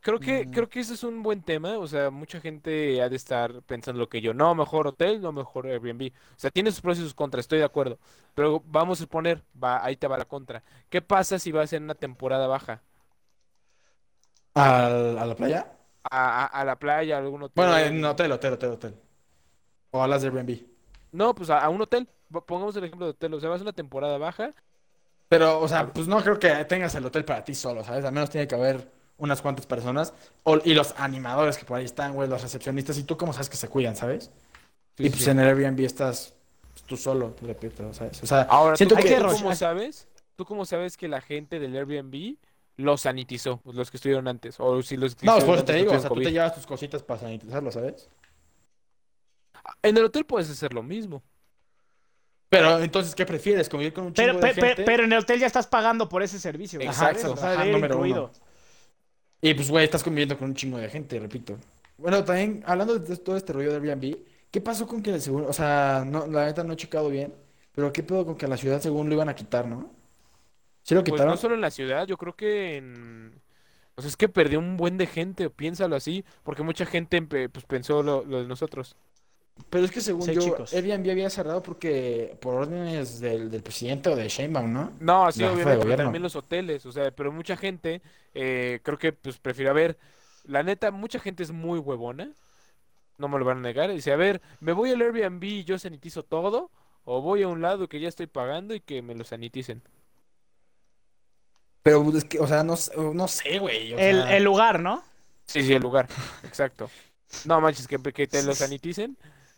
Creo que, Mm. creo que ese es un buen tema. O sea, mucha gente ha de estar pensando lo que yo. No, mejor hotel, no mejor Airbnb. O sea, tiene sus pros y sus contras, estoy de acuerdo. Pero vamos a poner, va, ahí te va la contra. ¿Qué pasa si vas en una temporada baja? ¿Al- ¿A la playa? A, a- la playa, a algún hotel. Bueno, en hotel, hotel, hotel, hotel. O a las de Airbnb. No, pues a, a un hotel. Pongamos el ejemplo de hotel. O sea, vas a una temporada baja. Pero, o sea, pues no creo que tengas el hotel para ti solo, ¿sabes? Al menos tiene que haber unas cuantas personas. O- y los animadores que por ahí están, güey, los recepcionistas. Y tú, ¿cómo sabes que se cuidan, ¿sabes? Sí, y pues sí. en el Airbnb estás pues, tú solo, te repito, ¿sabes? O sea, Ahora, siento ¿tú, que- tú cómo sabes? ¿Tú cómo sabes que la gente del Airbnb los sanitizó? Pues, Los que estuvieron antes. O si los que no, eso te digo, o sea, tú te llevas tus cositas para sanitizarlo, ¿sabes? En el hotel puedes hacer lo mismo. Pero entonces, ¿qué prefieres? ¿Convivir con un chingo Pero, de pe- pe- gente? pero en el hotel ya estás pagando por ese servicio. güey, Exacto. ¿sabes? O sea, Ajá, número uno. Y pues, güey, estás conviviendo con un chingo de gente, repito. Bueno, también, hablando de todo este rollo de Airbnb, ¿qué pasó con que el seguro, o sea, no, la neta no he checado bien, pero qué pedo con que la ciudad según lo iban a quitar, ¿no? ¿Sí lo Pues no solo en la ciudad, yo creo que en... O sea, es que perdió un buen de gente, piénsalo así, porque mucha gente pues, pensó lo, lo de nosotros. Pero es que según Sí, yo, chicos. Airbnb había cerrado porque, por órdenes del, del presidente o de Sheinbaum, ¿no? No, sí, obviamente, también los hoteles, o sea, pero mucha gente, eh, creo que pues prefiere, a ver, la neta, mucha gente es muy huevona, no me lo van a negar, y dice, a ver, me voy al Airbnb y yo sanitizo todo, o voy a un lado que ya estoy pagando y que me lo saniticen. Pero es que, o sea, no, sé- no sé, güey. o El, sea, el lugar, ¿no? Sí, sí, el lugar, exacto. No manches, que, que te lo saniticen,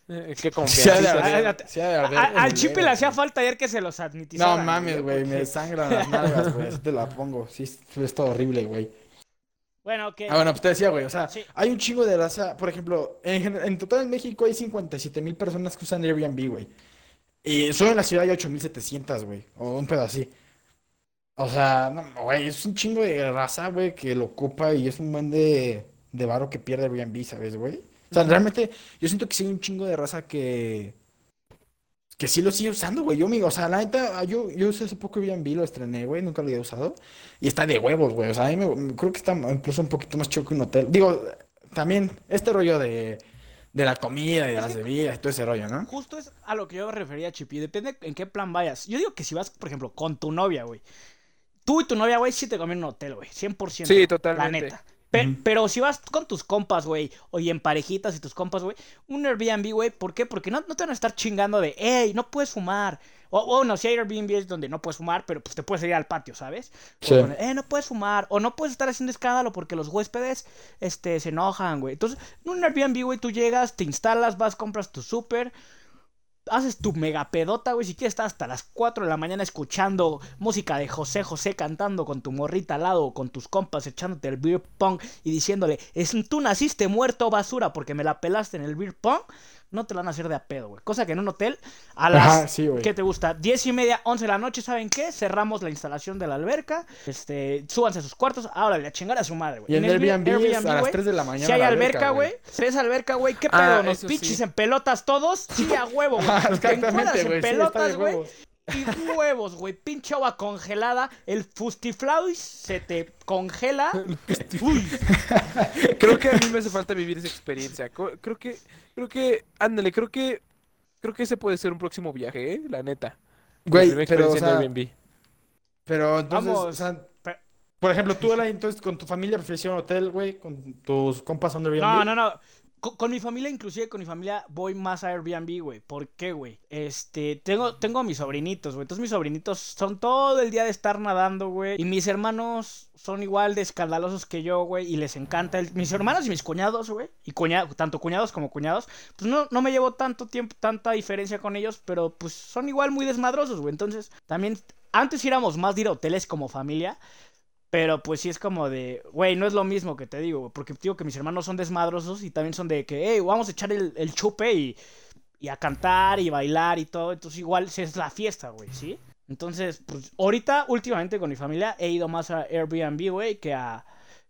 eh, qué confianza. sí al Chipe le hacía falta ayer que se los sanitizaran. No mames, güey, me sangran las nalgas, güey, así te la pongo. Sí, es, todo horrible, güey. Bueno, que Ah, bueno, pues te decía, güey, o sea, Sí. hay un chingo de raza, por ejemplo, en, en total en México hay 57 mil personas que usan Airbnb, güey. Y solo en la ciudad hay 8700, güey, o un pedo así. O sea, no, güey, es un chingo de raza, güey, que lo ocupa y es un buen de, de varo que pierde Airbnb, ¿sabes, güey? O sea, realmente, yo siento que sí hay un chingo de raza que, que sí lo sigue usando, güey. Yo, me, o sea, la neta, yo, yo usé hace poco Airbnb, lo estrené, güey, nunca lo había usado. Y está de huevos, güey. O sea, a mí me, creo que está incluso un poquito más chido que un hotel. Digo, también este rollo de, de la comida y de Es las que- bebidas todo ese rollo, ¿no? justo es a lo que yo me refería, Chipi. Depende en qué plan vayas. Yo digo que si vas, por ejemplo, con tu novia, güey. Tú y tu novia, güey, sí te conviene un hotel, güey. 100%. Sí, La totalmente. neta. Pe- Ujú. Pero si vas con tus compas, güey, o y en parejitas y tus compas, güey, un Airbnb, güey, ¿por qué? Porque no, no te van a estar chingando de, hey, no puedes fumar. O, o no, si hay Airbnb es donde no puedes fumar, pero pues te puedes ir al patio, ¿sabes? Sí. eh, no puedes fumar. O no puedes estar haciendo escándalo porque los huéspedes, este, se enojan, güey. Entonces, en un Airbnb, güey, tú llegas, te instalas, vas, compras tu súper, haces tu mega pedota, güey. Si quieres estar hasta las 4 de la mañana escuchando música de José José cantando con tu morrita al lado con tus compas echándote el beer pong y diciéndole, es, tú naciste muerto basura porque me la pelaste en el beer pong, no te la van a hacer de a pedo, güey. Cosa que en un hotel, a las Ajá, sí. ¿Qué te gusta? 10 y media, 11 de la noche, ¿saben qué? Cerramos la instalación de la alberca. Este, súbanse a sus cuartos. Ahora le a chingar a su madre, güey. Y en el Airbnb, es a las 3 de la mañana Si hay alberca, güey. Si es alberca, güey. ¿Qué Ah, pedo? ¿Nos eso pinches sí. en pelotas todos? Sí, a huevo, güey. Ah, Exactamente, en pelotas, güey. Y huevos, güey. Pinche agua congelada. El fustiflauis se te congela. Uy, Creo que a mí me hace falta vivir esa experiencia. Creo que, creo que, ándale, creo que, creo que ese puede ser un próximo viaje, ¿eh? La neta. Güey, pero, o en sea, pero entonces, Vamos, o sea, pe- por ejemplo, tú, entonces, con tu familia prefieres ir a un hotel, güey, con tus compas Airbnb. No, no, no. Con, con mi familia, inclusive con mi familia, voy más a Airbnb, güey. ¿Por qué, güey? Este, tengo, tengo a mis sobrinitos, güey. Entonces mis sobrinitos son todo el día de estar nadando, güey. Y mis hermanos son igual de escandalosos que yo, güey. Y les encanta. el- Mis hermanos y mis cuñados, güey. Y cuña- tanto cuñados como cuñados. Pues no, no me llevo tanto tiempo, tanta diferencia con ellos. Pero pues son igual muy desmadrosos, güey. Entonces, también, antes íbamos más de ir a hoteles como familia. Pero pues sí es como de, güey, no es lo mismo que te digo, porque digo que mis hermanos son desmadrosos y también son de que, hey, vamos a echar el, el chupe y, y a cantar y bailar y todo, entonces igual es la fiesta, güey, ¿sí? Entonces, pues ahorita, últimamente con mi familia he ido más a Airbnb, güey, que a,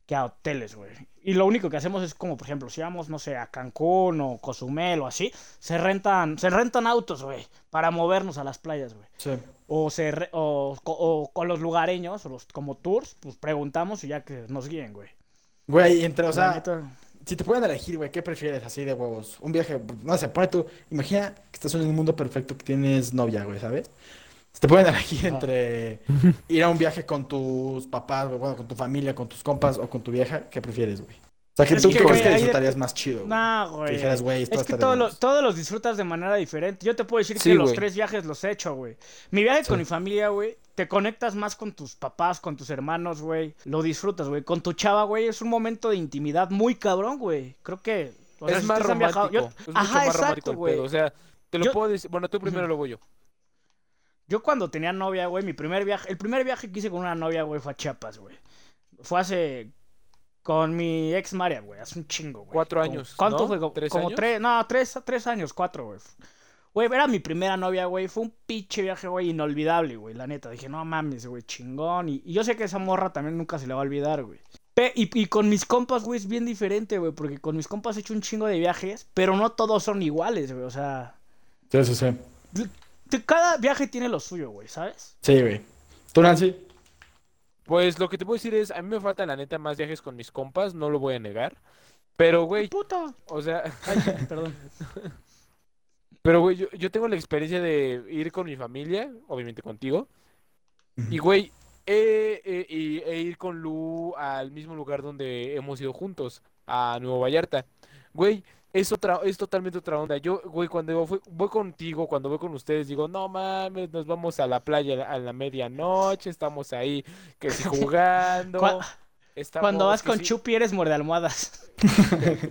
que a hoteles, güey. Y lo único que hacemos es como, por ejemplo, si vamos, no sé, a Cancún o Cozumel o así, se rentan, se rentan autos, güey, para movernos a las playas, güey. Sí. O, se re- o, co- o con los lugareños, o los como tours, pues preguntamos y ya que nos guíen, güey. Güey, entre, o sea, neta. si te pueden elegir, güey, ¿qué prefieres así de huevos? Un viaje, no sé, pone tú, imagina que estás en un mundo perfecto que tienes novia, güey, ¿sabes? Si te pueden elegir Ajá. entre ir a un viaje con tus papás, güey, bueno, con tu familia, con tus compas o con tu vieja, ¿qué prefieres, güey? O sea, que Es tú que, qué crees güey, que de- disfrutarías más chido, güey. Nah, Que güey. dijeras, güey, esto Es está que de todos los, todos los disfrutas de manera diferente. Yo te puedo decir Sí, que los güey. tres viajes los he hecho, güey. Mi viaje Sí. con mi familia, güey, te conectas más con tus papás, con tus hermanos, güey. Lo disfrutas, güey. Con tu chava, güey, es un momento de intimidad muy cabrón, güey. Creo que... o sea, es si más romántico. yo- Es mucho Ajá, más exacto, romántico el güey. pedo. O sea, te lo Yo- puedo decir. Bueno, tú primero, Ujú. luego yo. Yo cuando tenía novia, güey, mi primer viaje, el primer viaje que hice con una novia, güey, fue a Chiapas, güey. Fue hace con mi ex María, güey, hace un chingo, güey. Cuatro años, ¿Cuánto ¿no? fue? Como, ¿Tres como años? tres, no, tres, tres años, cuatro, güey. Güey, era mi primera novia, güey. Fue un pinche viaje, güey, inolvidable, güey. La neta, dije, no mames, güey, chingón. Y, y yo sé que esa morra también nunca se le va a olvidar, güey. Y, y con mis compas, güey, es bien diferente, güey. Porque con mis compas he hecho un chingo de viajes, pero no todos son iguales, güey. O sea, Sí, sí, sí. cada viaje tiene lo suyo, güey, ¿sabes? Sí, güey. ¿Tú, Nancy? Pues lo que te puedo decir es, a mí me faltan la neta más viajes con mis compas, no lo voy a negar. Pero, güey, Puta. o sea, Ay, perdón. pero, güey, yo, yo tengo la experiencia de ir con mi familia, obviamente contigo. Y, güey, y, e ir con Lu al mismo lugar donde hemos ido juntos, a Nuevo Vallarta. Güey, es otra, es totalmente otra onda. Yo, güey, cuando voy, voy contigo, cuando voy con ustedes, digo, no mames, nos vamos a la playa a la medianoche, estamos ahí, que si jugando. Estamos Cuando vas con sí- Chupi eres muerde almohadas.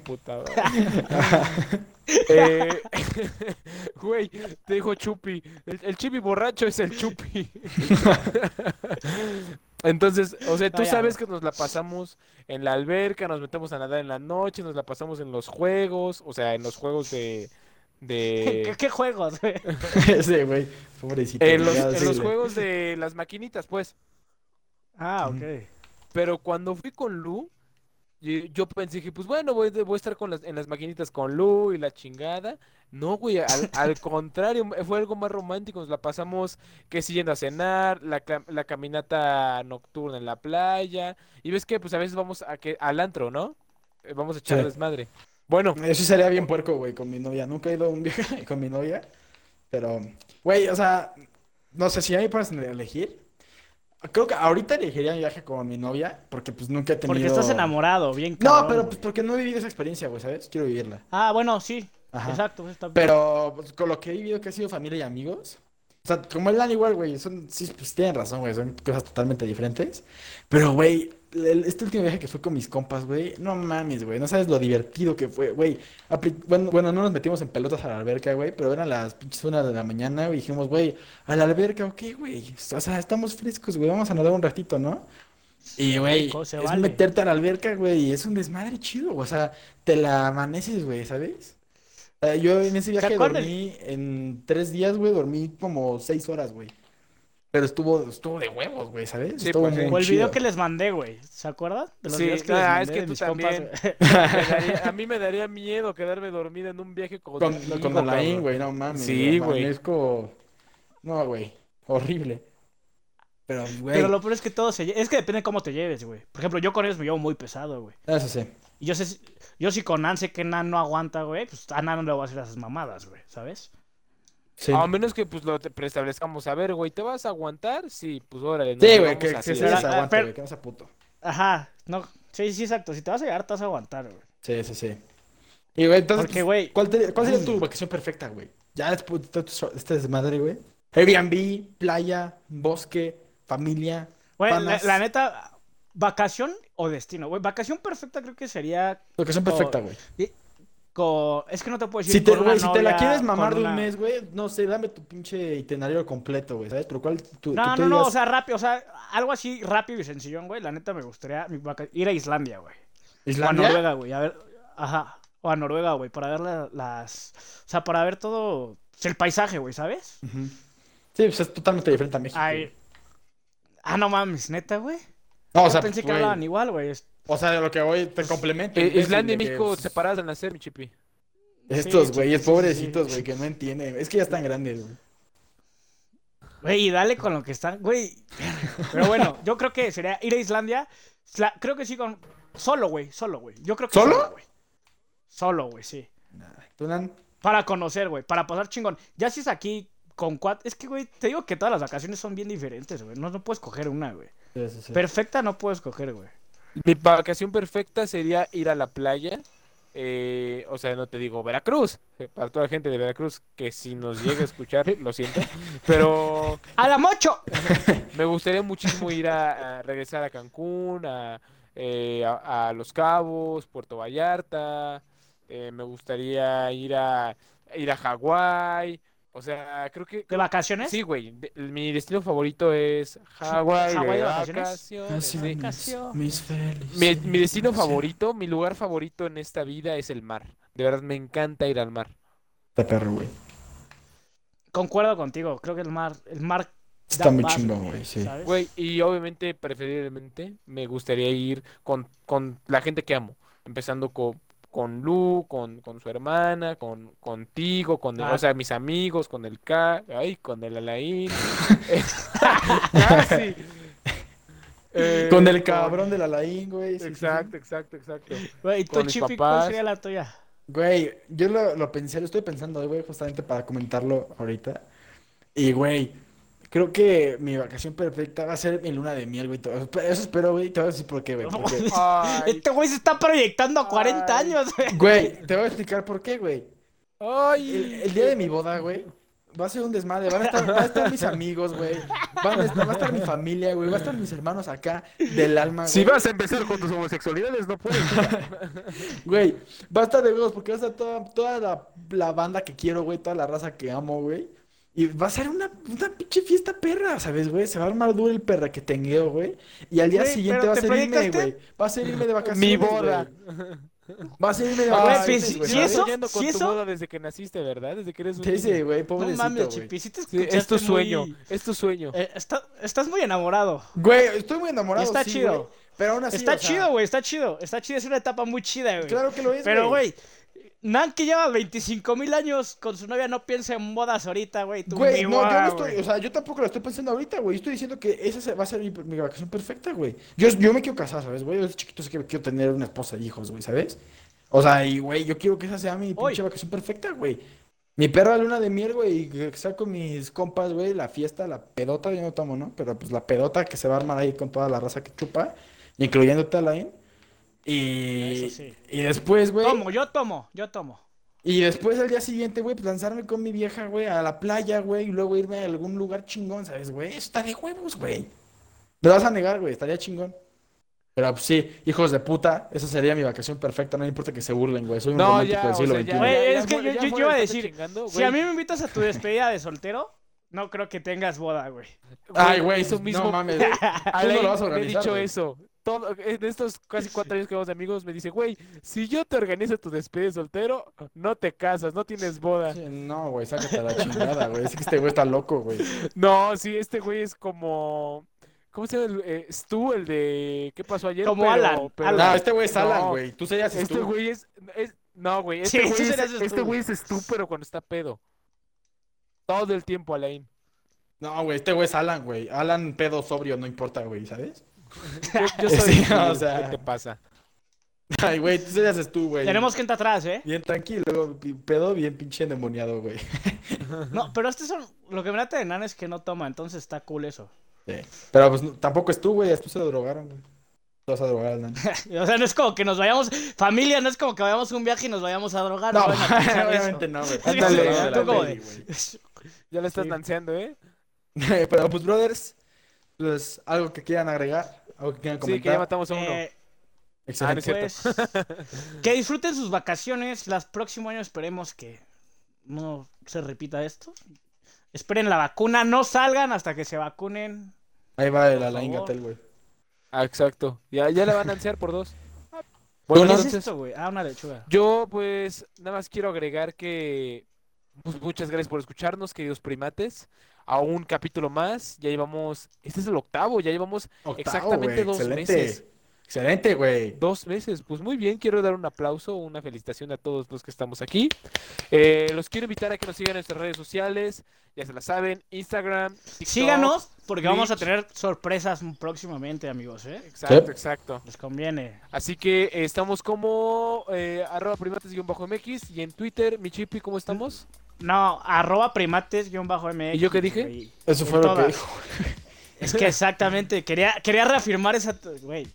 Puta. Eh, Güey, te dijo Chupi. El, el Chupi borracho es el Chupi. Entonces, o sea, tú No, sabes que nos la pasamos en la alberca, nos metemos a nadar en la noche, nos la pasamos en los juegos, o sea, en los juegos de... ¿Qué, de... qué juegos, güey? sí, güey. Pobrecito. En los, en los juegos de las maquinitas, pues. Ah, ok. Pero cuando fui con Lu, yo pensé que, pues bueno, voy, voy a estar con las, en las maquinitas con Lu y la chingada. No, güey, al, al contrario, fue algo más romántico. Nos la pasamos que sí yendo a cenar, la, la caminata nocturna en la playa. Y ves que, pues a veces vamos a que, al antro, ¿no? Eh, Vamos a echar Sí. desmadre. Bueno, Eso sería bien puerco, güey, con mi novia. Nunca he ido a un viaje con mi novia. Pero, güey, o sea, no sé si a mí puedes elegir. Creo que ahorita elegiría mi viaje con mi novia, porque pues nunca he tenido... Porque estás enamorado, bien No, cabrón, pero güey. pues porque no he vivido esa experiencia, güey, ¿sabes? Quiero vivirla. Ah, bueno, sí. Ajá. Exacto. está bien. Pero pues, con lo que he vivido, que ha sido familia y amigos. O sea, como el Dan igual, güey, son, sí, pues tienen razón, güey, son cosas totalmente diferentes. Pero, güey, este último viaje que fue con mis compas, güey, no mames, güey, no sabes lo divertido que fue, güey. Bueno, bueno, no nos metimos en pelotas a la alberca, güey, pero eran las pinches una de la mañana, güey, y dijimos, güey, a la alberca, ok, güey, o sea, estamos frescos, güey, vamos a nadar un ratito, ¿no? Y, güey, es vale. meterte a la alberca, güey, y es un desmadre chido, o sea, te la amaneces, güey, ¿sabes? Eh, yo en ese viaje dormí en tres días, güey, dormí como seis horas, güey. Pero estuvo, estuvo de huevos, güey, ¿sabes? Sí, Estuvo pues, muy O el video que les mandé, güey. ¿Se acuerdan? De los Sí, videos que les ah, mandé es que tú también. daría- a mí me daría miedo quedarme dormida en un viaje Con, con Alain, cabrón. güey, no mames. Sí, güey. Amanezco... No, güey, horrible. Pero, güey, Pero lo peor es que todo se... Es que depende de cómo te lleves, güey. Por ejemplo, yo con ellos me llevo muy pesado, güey. eso sí. Y yo sé... si- Yo si con Nan sé que Nan no aguanta, güey, pues a Nan no le voy a hacer esas mamadas, güey, ¿sabes? Sí, A menos que pues lo te preestablezcamos. A ver, güey, ¿te vas a aguantar? Sí, pues órale. sí, güey, que, se desaguante, pero- güey, que no sea puto. Ajá, no... Sí, sí, exacto. Si te vas a llegar, te vas a aguantar, güey. Sí, sí, sí. Y, güey, entonces, Porque, pues, güey... ¿cuál, te- cuál sería tu vacación perfecta, güey? Ya después de este desmadre, güey. Airbnb, playa, bosque, familia, Güey, la, neta, vacación o destino, güey. Vacación perfecta creo que sería Vacación perfecta, güey. Con... Es que no te puedo decir Si te, con una güey, si te la quieres mamar de un una- mes, güey, no sé, dame tu pinche itinerario completo, güey, ¿sabes? Pero cuál tu, No, no, no, o sea, rápido, o sea, algo así rápido y sencillón, güey. La neta me gustaría ir a Islandia, güey. O a ¿Islandia? Noruega, güey. A ver, ajá. O a Noruega, güey, para ver la- las... O sea, para ver todo... El paisaje, güey, ¿sabes? Sí, pues es totalmente diferente a México. Ay... Ah, no mames, neta, güey. No, o sea, pensé que güey, hablaban igual, güey. O sea, de lo que voy, te complemento. Eh, Islandia y que, México separadas al nacer, mi chipi. Estos Sí, güeyes, sí, sí, pobrecitos, sí. güey, que no entienden. Es que ya están grandes, güey. Güey, y dale con lo que están, güey. Pero bueno, yo creo que sería ir a Islandia. La- creo que sí, con Solo, güey, solo, güey. Yo creo que ¿Solo? solo, güey. Solo, güey, sí. Nah, Para conocer, güey, para pasar chingón. Ya si es aquí con cuatro. Es que, güey, te digo que todas las vacaciones son bien diferentes, güey. No, no puedes coger una, güey. Sí, sí, sí. Perfecta no puedes coger, güey. Mi vacación perfecta sería ir a la playa. eh, o sea, no te digo Veracruz, eh, para toda la gente de Veracruz, que si nos llega a escuchar, lo siento. Pero ¡A la mocho! me gustaría muchísimo ir a, a regresar a Cancún, a, eh, a- a Los Cabos, Puerto Vallarta. eh, me gustaría ir a ir a Hawái. O sea, creo que ¿De vacaciones? sí, güey. de- Mi destino favorito es Hawái ¿Hawái de vacaciones? vacaciones. sí. Vacaciones, mis felices. Mi, mi destino favorito, mi lugar favorito en esta vida es el mar. De verdad me encanta ir al mar. Está perro, güey. Concuerdo contigo. Creo que el mar, el mar Está muy chingón, güey, sí. Güey, y obviamente, preferiblemente, me gustaría ir con, con la gente que amo. Empezando con, con Lu, con, con su hermana, con, contigo, con Ah. o sea, mis amigos, con el K, ay, con el Alain. Eh, casi. Eh, Con el cabrón del Alain, güey. sí, sí, sí. Exacto, exacto, exacto. Güey, ¿y tú, con mis Chipi, cuál sería la tuya? Güey, yo lo, lo pensé, lo estoy pensando, güey, justamente para comentarlo ahorita. Y, güey, creo que mi vacación perfecta va a ser mi luna de miel, güey. Eso eso espero, güey. Te voy a decir por qué, güey. Porque, Este güey se está proyectando a 40 Ay. años, güey. güey, te voy a explicar por qué, güey. El, ay. el día de mi boda, güey, va a ser un desmadre. Van a estar, van a estar mis amigos, güey. Van a estar- va a estar mi familia, güey. Va a estar mis hermanos acá del alma, Si güey. vas a empezar con tus homosexualidades, no puedes. Güey, va a estar de huevos porque va a estar toda, toda la, la banda que quiero, güey, toda la raza que amo, güey. Y va a ser una, una pinche fiesta perra, ¿sabes, güey? Se va a armar duro el perra que tengo, güey. Y al día Güey, siguiente va a ¿te ser irme, güey. Va a ser irme de vacaciones, Mi güey. boda. Va a ser irme de vacaciones, pues, güey, ¿y ¿sabes? eso? con ¿Sí tu eso? boda desde que naciste, ¿verdad? Desde que eres un Sí, sí, güey, No mames. Chipi, sí te Sí, es tu sueño, muy- es tu sueño. Eh, está- estás muy enamorado. Güey, estoy muy enamorado, Y está sí, chido. güey. Pero aún así, está o sea, chido, güey, está chido. Está chido, es una etapa muy chida, güey. Claro que lo es, Pero, güey, Nan que lleva 25 mil años con su novia no piensa en bodas ahorita, güey. Güey, no, yo no estoy, güey. o sea, yo tampoco lo estoy pensando ahorita, güey. Yo estoy diciendo que esa va a ser mi, mi vacación perfecta, güey. Yo, yo me quiero casar, ¿sabes, güey? Yo desde chiquito sé que quiero tener una esposa y hijos, güey, ¿sabes? O sea, y, güey, yo quiero que esa sea mi Hoy. pinche vacación perfecta, güey. Mi perra luna de miel, güey, y que saco con mis compas, güey, la fiesta, la pedota, yo no tomo, ¿no? Pero pues la pedota que se va a armar ahí con toda la raza que chupa, incluyéndote a la Y, Eso sí. y después, güey. Tomo, yo tomo, yo tomo. Y después al día siguiente, güey, pues lanzarme con mi vieja, güey, a la playa, güey, y luego irme a algún lugar chingón, ¿sabes, güey? Eso está de huevos, güey. Me lo vas a negar, güey, estaría chingón. Pero pues sí, hijos de puta, esa sería mi vacación perfecta, no me importa que se burlen, güey, soy un No, romántico ya, del o siglo XXI. Güey, es que yo- ya yo- yo fuera iba a decir, Si a mí me invitas a tu despedida de soltero, no creo que tengas boda, güey. Ay, güey, eso no mismo. mames. Tú no lo vas a me he organizar, dicho eso. Todo, en estos casi cuatro años que vamos de amigos, me dice, güey, si yo te organizo tu despedida de soltero, no te casas, no tienes boda. Sí, no, güey, sácate a la chingada, güey. Es que este güey está loco, güey. No, sí, este güey es como. ¿Cómo se llama? el- Eh, Stu, el de. ¿Qué pasó ayer? Como Pero- Alan, pero- Alan. No, este güey es Alan, No, güey. Tú serías Este tú. güey es, es- No, güey. Este sí güey es, Stu, este güey güey. es Stu, pero cuando está pedo. Todo el tiempo, Alain. No, güey, este güey es Alan, güey. Alan pedo sobrio, no importa, güey, ¿sabes? Yo, yo soy. Sí, Stu, o sea. ¿Qué te pasa? Ay, güey, tú serías tú, güey. Tenemos gente atrás, ¿eh? Bien tranquilo, pedo bien pinche endemoniado, güey. No, pero este son. Lo que me late de Nan es que no toma, entonces está cool eso. Sí. Pero pues no- tampoco es tú, güey, a tú se lo drogaron, güey. Tú vas a drogar al nano. O sea, no es como que nos vayamos. Familia, no es como que vayamos a un viaje y nos vayamos a drogar. No, obviamente eso. no, güey. Ándale, Ya le estás Sí. danceando, ¿eh? Pero pues, brothers, pues algo que quieran agregar, algo que quieran Sí, que ya comentar. matamos a uno. Eh, Ah, no Excelente. es cierto. pues, que disfruten sus vacaciones. Las próximo año esperemos que no se repita esto. Esperen la vacuna, no salgan hasta que se vacunen. Ahí va el Alain. Gatel, güey. Ah, exacto. Ya, ya la van a anunciar por dos. Bueno, ¿Qué es entonces, esto, güey? Ah, una lechuga. Yo, pues, nada más quiero agregar que pues, muchas gracias por escucharnos, queridos primates. A un capítulo más. Ya llevamos. Este es el octavo, ya llevamos Octavo, exactamente dos excelente. meses. Excelente, güey. Dos meses. Pues muy bien, quiero dar un aplauso, una felicitación a todos los que estamos aquí. Eh, los quiero invitar a que nos sigan en nuestras redes sociales. Ya se la saben: Instagram, TikTok, Síganos, Porque vamos a tener sorpresas próximamente, amigos, ¿eh? Exacto, Sí. exacto. Les conviene. Así que eh, estamos como eh, arroba primates-mx y en Twitter, mi chipi, ¿cómo estamos? No, arroba primates-mx. ¿Y yo qué dije? güey. Eso En fue lo que dijo. Es que exactamente, quería, quería reafirmar esa... Güey,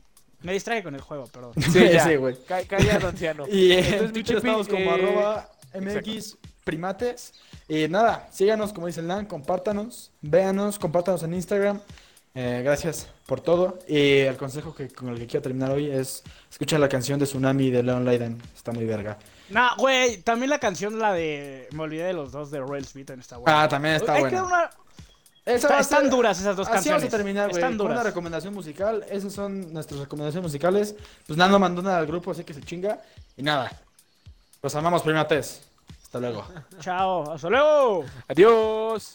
me distraje con el juego, perdón. Sí, ya. Sí, güey. Ca- Callado, anciano. Y eh, Entonces, en Twitter Chipi, estamos como eh, arroba MX primates. Y nada, síganos como dice el Nan, compártanos, véanos, compártanos en Instagram. Eh, gracias por todo. Y el consejo que con el que quiero terminar hoy es escucha la canción de Tsunami de Leon Leiden. Está muy verga. No, güey, también la canción, la de... Me olvidé de los dos de Royal Beaten, está buena. Ah, también está Hay que dar buena. una- Está- están ser- duras esas dos Así canciones. vamos a terminar, güey. Están Con una duras. recomendación musical. Esas son nuestras recomendaciones musicales. Pues Nando mandó una al grupo, así que se chinga. Y nada. Los amamos, primates. Hasta luego. Chao, hasta luego. Adiós.